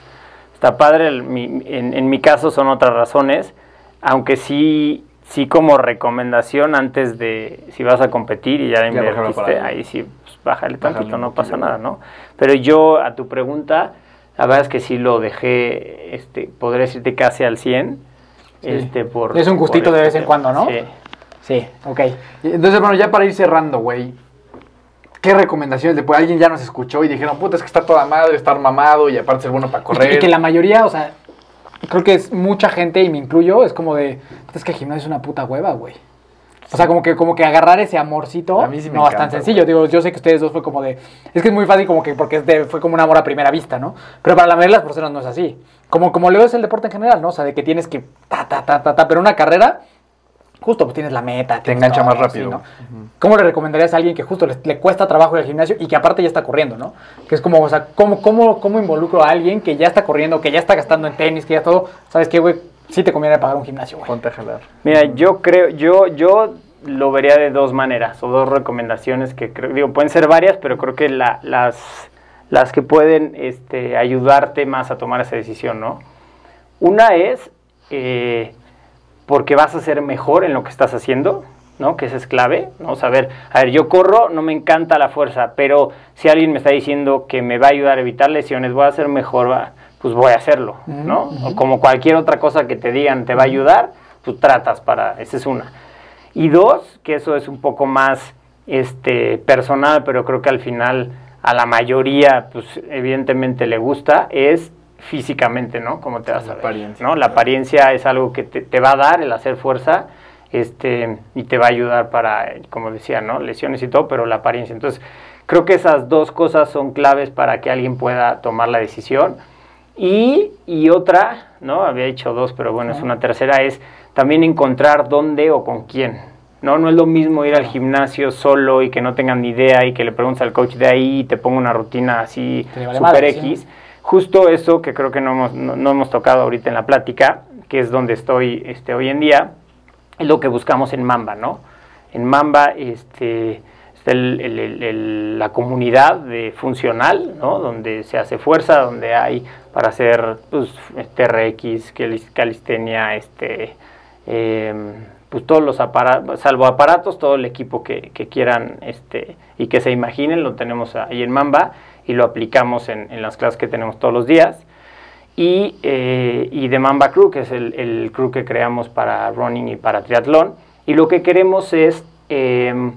está padre. el- mi- en, en mi caso son otras razones, aunque sí, sí como recomendación antes de, si vas a competir y ya Ya invertiste, ahí. sí, pues, bájale tantito, no pasa nada, ¿no? Pero yo, a tu pregunta, la verdad es que sí lo dejé, este, podría decirte casi al 100. Este, por, Es un gustito de este vez en cuando, ¿no? Sí. Sí, ok. Entonces, bueno, ya para ir cerrando, güey. ¿Qué recomendaciones le puede? Alguien ya nos escuchó y dijeron, puta, es que está toda madre, estar mamado y aparte ser bueno para correr. y que la mayoría, o sea, creo que es mucha gente, y me incluyo, es como de, es que el gimnasio es una puta hueva, güey. O sea, como que, como que agarrar ese amorcito A mí sí me no es tan sencillo. Digo, yo sé que ustedes dos fue como de. Es que es muy fácil, como que porque es de- fue como un amor a primera vista, ¿no? Pero para la mayoría de las personas no es así. Como, como luego es el deporte en general, ¿no? O sea, de que tienes que. Ta, ta, ta, ta, ta. Pero una carrera, justo pues tienes la meta. tienes engancha todo, más rápido. ¿sí, no? ¿Cómo le recomendarías a alguien que justo le, le cuesta trabajo ir al gimnasio y que aparte ya está corriendo, ¿no? Que es como, o sea, ¿cómo, cómo, cómo involucro a alguien que ya está corriendo, que ya está gastando en tenis, que ya todo, ¿sabes qué, güey? sí te conviene pagar un gimnasio, güey. Ponte a jalar. Mira, yo creo, yo, yo lo vería de dos maneras o dos recomendaciones que creo, digo, pueden ser varias, pero creo que la- las, las que pueden este, ayudarte más a tomar esa decisión, ¿no? Una es eh, porque vas a ser mejor en lo que estás haciendo, ¿no? Que eso es clave, ¿no? Saber, a ver, yo corro, no me encanta la fuerza, pero si alguien me está diciendo que me va a ayudar a evitar lesiones, voy a ser mejor, pues voy a hacerlo, ¿no? O como cualquier otra cosa que te digan te va a ayudar, tú tratas para, esa es una. Y dos, que eso es un poco más este, personal, pero creo que al final a la mayoría, pues evidentemente le gusta, es físicamente, ¿no? Cómo te vas La a ver, apariencia. ¿no? La apariencia es algo que te, te va a dar el hacer fuerza este, y te va a ayudar para, como decía, ¿no? Lesiones y todo, pero la apariencia. Entonces, creo que esas dos cosas son claves para que alguien pueda tomar la decisión. Y, y otra, ¿no? Había dicho dos, pero bueno, es una tercera, es también encontrar dónde o con quién. No, no es lo mismo ir al gimnasio solo y que no tengan ni idea y que le preguntes al coach de ahí y te ponga una rutina así vale super madre, sí. Justo eso que creo que no hemos, no, hemos tocado ahorita en la plática, que es donde estoy este, hoy en día, es lo que buscamos en Mamba, ¿no? En Mamba este, está la comunidad de funcional, ¿no? Donde se hace fuerza, donde hay para hacer pues, TRX, calis- calistenia, este, em, pues todos los aparatos, salvo aparatos, todo el equipo que, que quieran este, y que se imaginen, lo tenemos ahí en Mamba y lo aplicamos en, en las clases que tenemos todos los días y, eh, y de Mamba Crew, que es el, el crew que creamos para running y para triatlón. Y lo que queremos es em,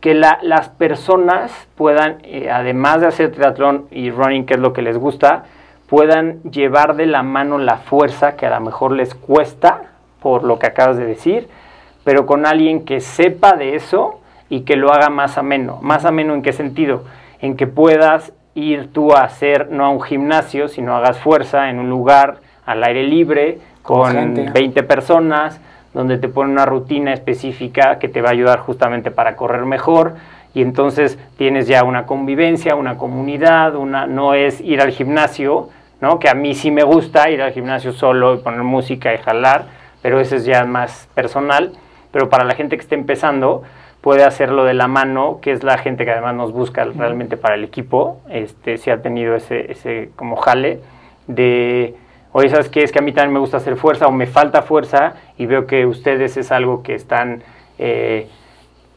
que la- las personas puedan, eh, además de hacer triatlón y running, que es lo que les gusta, puedan llevar de la mano la fuerza que a lo mejor les cuesta, por lo que acabas de decir, pero con alguien que sepa de eso y que lo haga más ameno. ¿Más ameno en qué sentido? En que puedas ir tú a hacer, no a un gimnasio, sino hagas fuerza en un lugar al aire libre, Con con gente. 20 personas, donde te pone una rutina específica que te va a ayudar justamente para correr mejor. Y entonces tienes ya una convivencia, una comunidad, una, no es ir al gimnasio, ¿no? Que a mí sí me gusta ir al gimnasio solo y poner música y jalar, pero eso es ya más personal. Pero para la gente que está empezando, puede hacerlo de la mano, que es la gente que además nos busca realmente para el equipo. Este, si ha tenido ese, ese como jale de, oye, ¿sabes qué? Es que a mí también me gusta hacer fuerza o me falta fuerza y veo que ustedes es algo que están eh,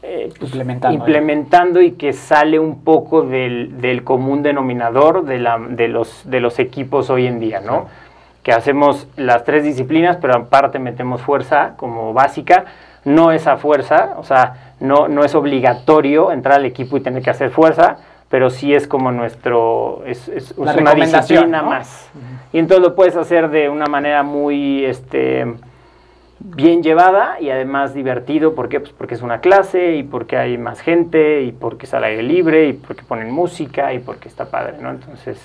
eh, pues, Implementando, implementando y que sale un poco del, del común denominador de, la, de, los, de los equipos hoy en día, ¿no? Que hacemos las tres disciplinas, pero aparte metemos fuerza como básica. No esa fuerza, o sea, no, no es obligatorio entrar al equipo y tener que hacer fuerza, pero sí es como nuestro, es, es- una disciplina ¿no? más. Y entonces lo puedes hacer de una manera muy, este, bien llevada y además divertido. ¿Por qué? Pues porque es una clase y porque hay más gente y porque es al aire libre y porque ponen música y porque está padre, ¿no? Entonces,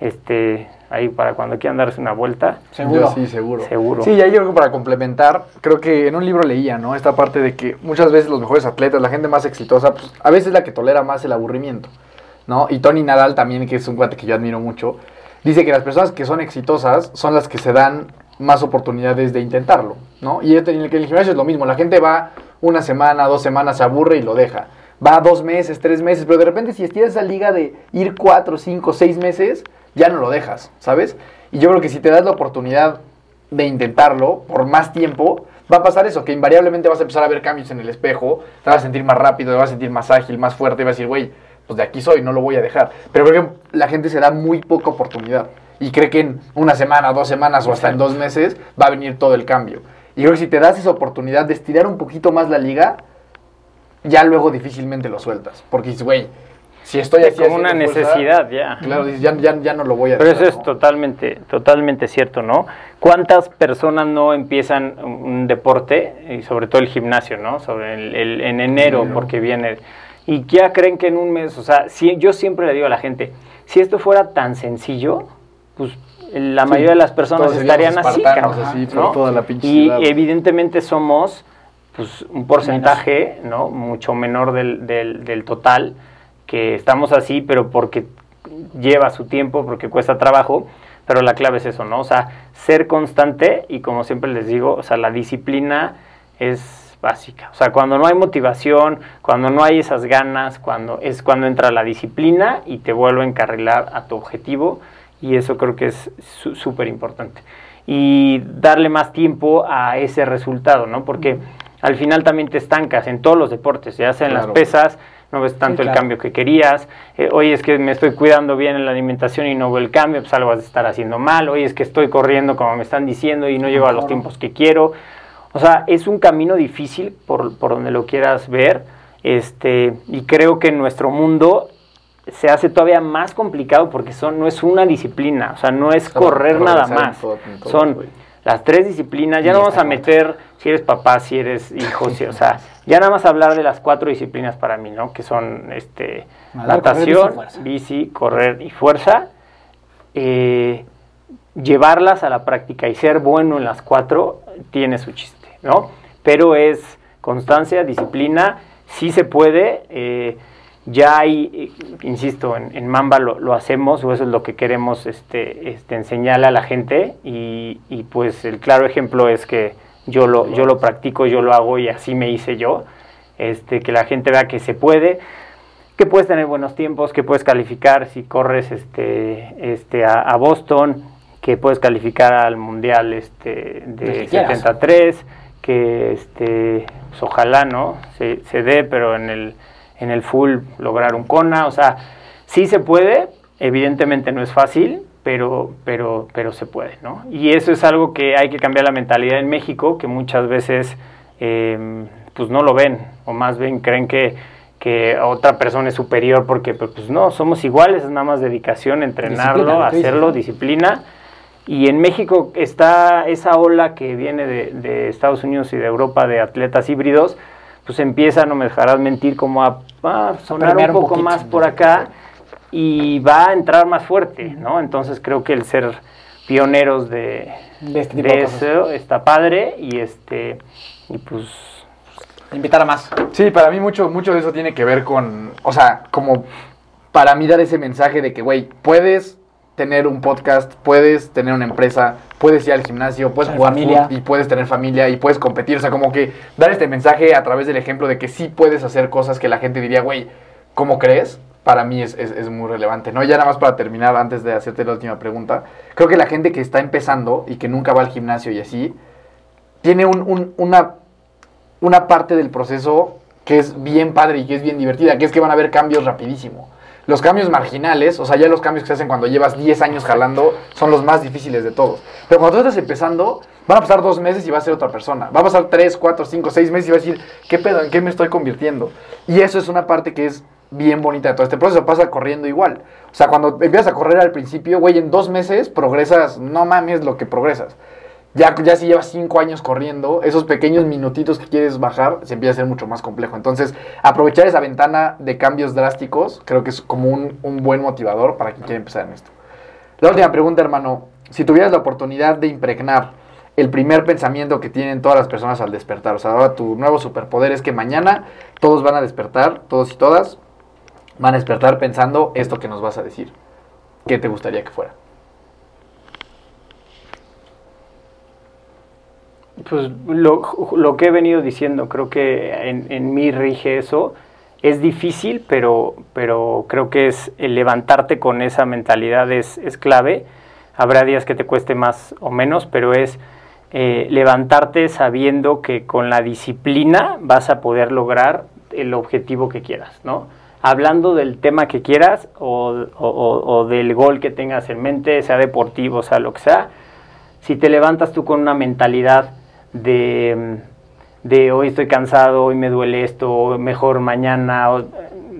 este, ahí para cuando quieran darse una vuelta, Seguro. Yo sí, seguro. seguro. Sí, y ahí yo creo que para complementar, creo que en un libro leía, ¿no? Esta parte de que muchas veces los mejores atletas, la gente más exitosa, pues a veces es la que tolera más el aburrimiento, ¿no? Y Tony Nadal también, que es un cuate que yo admiro mucho, dice que las personas que son exitosas son las que se dan más oportunidades de intentarlo, ¿no? Y en el gimnasio es lo mismo, la gente va una semana, dos semanas, se aburre y lo deja. Va dos meses, tres meses, pero de repente si estiras esa liga de ir cuatro, cinco, seis meses, ya no lo dejas, ¿sabes? Y yo creo que si te das la oportunidad de intentarlo por más tiempo, va a pasar eso, que invariablemente vas a empezar a ver cambios en el espejo, te vas a sentir más rápido, te vas a sentir más ágil, más fuerte, y vas a decir, güey, pues de aquí soy, no lo voy a dejar. Pero creo que la gente se da muy poca oportunidad y cree que en una semana, dos semanas o hasta en dos meses va a venir todo el cambio. Y creo que si te das esa oportunidad de estirar un poquito más la liga, ya luego difícilmente lo sueltas. Porque dices, güey, si estoy Es aquí como una fuerza, necesidad ya. Claro, dices, ya, ya, ya no lo voy a Pero eso es ¿no? totalmente, totalmente cierto, ¿no? ¿Cuántas personas no empiezan un deporte, y sobre todo el gimnasio, ¿no? Sobre el, el- en enero, Enero. porque viene, y ya creen que en un mes, o sea, si, yo siempre le digo a la gente, si esto fuera tan sencillo, pues la Sí, mayoría de las personas estarían así, espartanos, cabrón, así, por ¿no? toda la pinche y ciudad. evidentemente somos pues un porcentaje, ¿no? Mucho menor del, del, del total, que estamos así, pero porque lleva su tiempo, porque cuesta trabajo. pero la clave es eso, ¿no? O sea, ser constante y como siempre les digo, o sea, la disciplina es básica. O sea, cuando no hay motivación, cuando no hay esas ganas, cuando es cuando entra la disciplina y te vuelve a encarrilar a tu objetivo y eso creo que es súper importante. Y darle más tiempo a ese resultado, ¿no? Porque al final también te estancas en todos los deportes, ya sea en las pesas, no ves tanto el cambio que querías, eh, oye es que me estoy cuidando bien en la alimentación y no veo el cambio, pues algo vas a estar haciendo mal, oye es que estoy corriendo como me están diciendo y no llego a los tiempos que quiero. O sea, es un camino difícil por, por donde lo quieras ver, este, y creo que en nuestro mundo se hace todavía más complicado porque son, no es una disciplina, o sea, no es correr nada más. son las tres disciplinas, ya no vamos a meter si eres papá, si eres hijo, o sea, ya nada más hablar de las cuatro disciplinas para mí, ¿no? Que son este natación, bici, correr y fuerza. Eh, llevarlas a la práctica y ser bueno en las cuatro tiene su chiste, ¿no? Pero es constancia, disciplina, sí se puede. Eh, ya hay, insisto, en, Mamba lo, hacemos, o eso es lo que queremos este, este, enseñarle a la gente, y, pues el claro ejemplo es que yo lo, yo lo practico, yo lo hago y así me hice yo, este, que la gente vea que se puede, que puedes tener buenos tiempos, que puedes calificar si corres este, este, a, Boston, que puedes calificar al Mundial este, de 73, que este, pues ojalá no se, se dé, pero en el en el full lograr un Kona, o sea, sí se puede, evidentemente no es fácil, pero, pero, pero se puede, ¿no? Y eso es algo que hay que cambiar la mentalidad en México, que muchas veces em, pues no lo ven, o más bien creen que, que otra persona es superior porque pues no, somos iguales, es nada más dedicación, entrenarlo, hacerlo, disciplina. Y en México está esa ola que viene de, de Estados Unidos y de Europa de atletas híbridos, pues empieza, no me dejarás mentir, como a, sonar un poco más por acá y va a entrar más fuerte, ¿no? Entonces creo que el ser pioneros de, este eso está padre y este y pues invitar a más. Sí, para mí mucho mucho de eso tiene que ver con, o sea, como para mí dar ese mensaje de que güey, puedes tener un podcast, puedes tener una empresa, puedes ir al gimnasio, puedes jugar familia. y puedes tener familia y puedes competir. O sea, como que dar este mensaje a través del ejemplo de que sí puedes hacer cosas que la gente diría, güey, ¿cómo crees? Para mí es, es, muy relevante, ¿no? Ya nada más para terminar, antes de hacerte la última pregunta, creo que la gente que está empezando y que nunca va al gimnasio y así, tiene un, una, una parte del proceso que es bien padre y que es bien divertida, que es que van a haber cambios rapidísimo. Los cambios marginales, o sea, ya los cambios que se hacen cuando llevas 10 años jalando, son los más difíciles de todos. Pero cuando tú estás empezando, van a pasar dos meses y va a ser otra persona. Va a pasar 3, 4, 5, 6 meses y va a decir, ¿qué pedo? ¿En qué me estoy convirtiendo? Y eso es una parte que es bien bonita de todo este proceso. Pasa corriendo igual. O sea, cuando empiezas a correr al principio, güey, en dos meses progresas, no mames lo que progresas. Ya, ya si llevas cinco años corriendo, esos pequeños minutitos que quieres bajar se empieza a ser mucho más complejo. Entonces, aprovechar esa ventana de cambios drásticos creo que es como un, un buen motivador para quien quiere empezar en esto. La última pregunta, hermano. Si tuvieras la oportunidad de impregnar el primer pensamiento que tienen todas las personas al despertar, o sea, ahora tu nuevo superpoder es que mañana todos van a despertar, todos y todas van a despertar pensando esto que nos vas a decir. ¿Qué te gustaría que fuera? Pues lo, lo, que he venido diciendo, creo que en, en, mí rige eso. Es difícil, pero, pero creo que es el levantarte con esa mentalidad es, es clave. Habrá días que te cueste más o menos, pero es eh, levantarte sabiendo que con la disciplina vas a poder lograr el objetivo que quieras, ¿no? Hablando del tema que quieras o, o, o del gol que tengas en mente, sea deportivo, sea lo que sea, si te levantas tú con una mentalidad de, de hoy estoy cansado, hoy me duele esto, mejor mañana,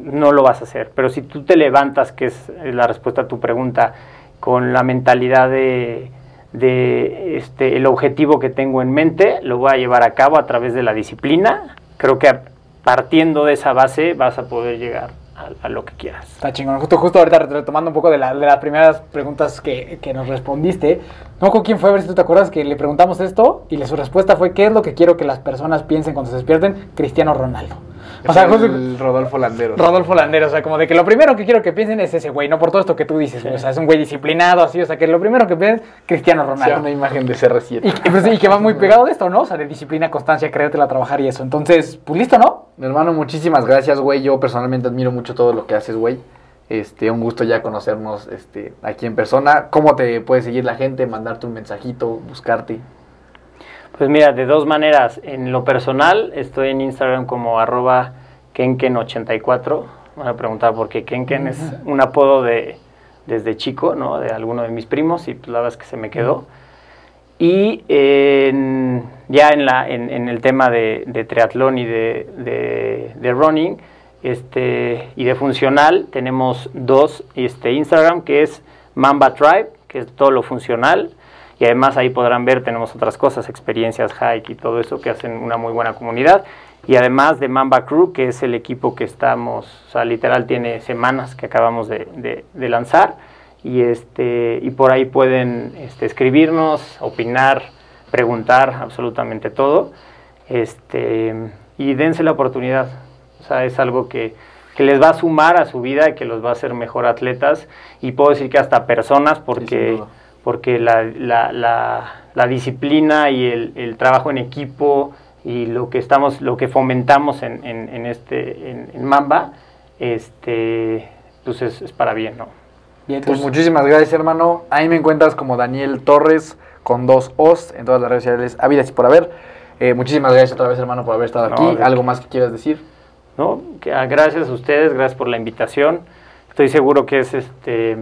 no lo vas a hacer. Pero si tú te levantas, que es la respuesta a tu pregunta, con la mentalidad de, de este, el objetivo que tengo en mente, lo voy a llevar a cabo a través de la disciplina. Creo que partiendo de esa base vas a poder llegar a, lo que quieras. Está chingón. Justo, justo ahorita retomando un poco de, la, de las primeras preguntas que, que, nos respondiste. No con quién fue, a ver si tú te acuerdas que le preguntamos esto y su respuesta fue: ¿Qué es lo que quiero que las personas piensen cuando se despierten? Cristiano Ronaldo. O sea, justo- Rodolfo Landero. Rodolfo Landero, o sea, como de que lo primero que quiero que piensen es ese güey, no por todo esto que tú dices, güey, o sea, es un güey disciplinado, así, o sea, que lo primero que piensen Cristiano Ronaldo. una imagen de CR7. Y, y, pues, y que va muy pegado de esto, ¿no? O sea, de disciplina, constancia, creértela trabajar y eso. Entonces, pues listo, ¿no? Mi hermano, muchísimas gracias, güey. Yo personalmente admiro mucho todo lo que haces, güey. Este, un gusto ya conocernos este, aquí en persona. ¿Cómo te puede seguir la gente? Mandarte un mensajito, buscarte. Pues mira, de dos maneras. En lo personal, estoy en Instagram como arroba kenken84. Me van a preguntar por qué Kenken es un apodo de desde chico, ¿no? De alguno de mis primos y pues la verdad es que se me quedó. Y en- ya en, la, en, en el tema de, de triatlón y de, de, de running este, y de funcional, tenemos dos este, Instagram, que es Mamba Tribe, que es todo lo funcional. Y además ahí podrán ver, tenemos otras cosas, experiencias, hike y todo eso, que hacen una muy buena comunidad. Y además de Mamba Crew, que es el equipo que estamos, o sea, literal tiene semanas que acabamos de, de- de lanzar. Y, este, y por ahí pueden este, escribirnos, opinar, preguntar, absolutamente todo. Este, y dense la oportunidad. O sea, es algo que, que les va a sumar a su vida y que los va a hacer mejor atletas. Y puedo decir que hasta personas, porque. Porque la, la, la, la disciplina y el, el trabajo en equipo y lo que estamos, lo que fomentamos en, en, en este, en, en Mamba, este, pues es, es para bien, ¿no? Bien, Pues pues, muchísimas gracias, hermano. Ahí me encuentras como Daniel Torres con dos O's en todas las redes sociales habidas y por haber. Eh, muchísimas gracias otra vez, hermano, por haber estado No, aquí. ¿Algo más que quieras decir? ¿no? Que, ah, gracias a ustedes, gracias por la invitación. Estoy seguro que es este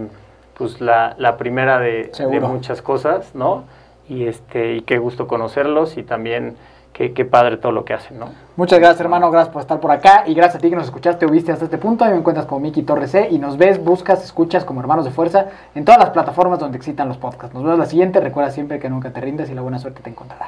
pues la, la primera de, muchas cosas, ¿no? Y este y qué gusto conocerlos y también qué, qué padre todo lo que hacen, ¿no? muchas gracias, hermano, gracias por estar por acá y gracias a ti que nos escuchaste o viste hasta este punto. Ahí me encuentras como Miki Torres C y nos ves, buscas, escuchas como hermanos de fuerza en todas las plataformas donde existan los podcasts. Nos vemos la siguiente. Recuerda siempre que nunca te rindas y la buena suerte te encontrará.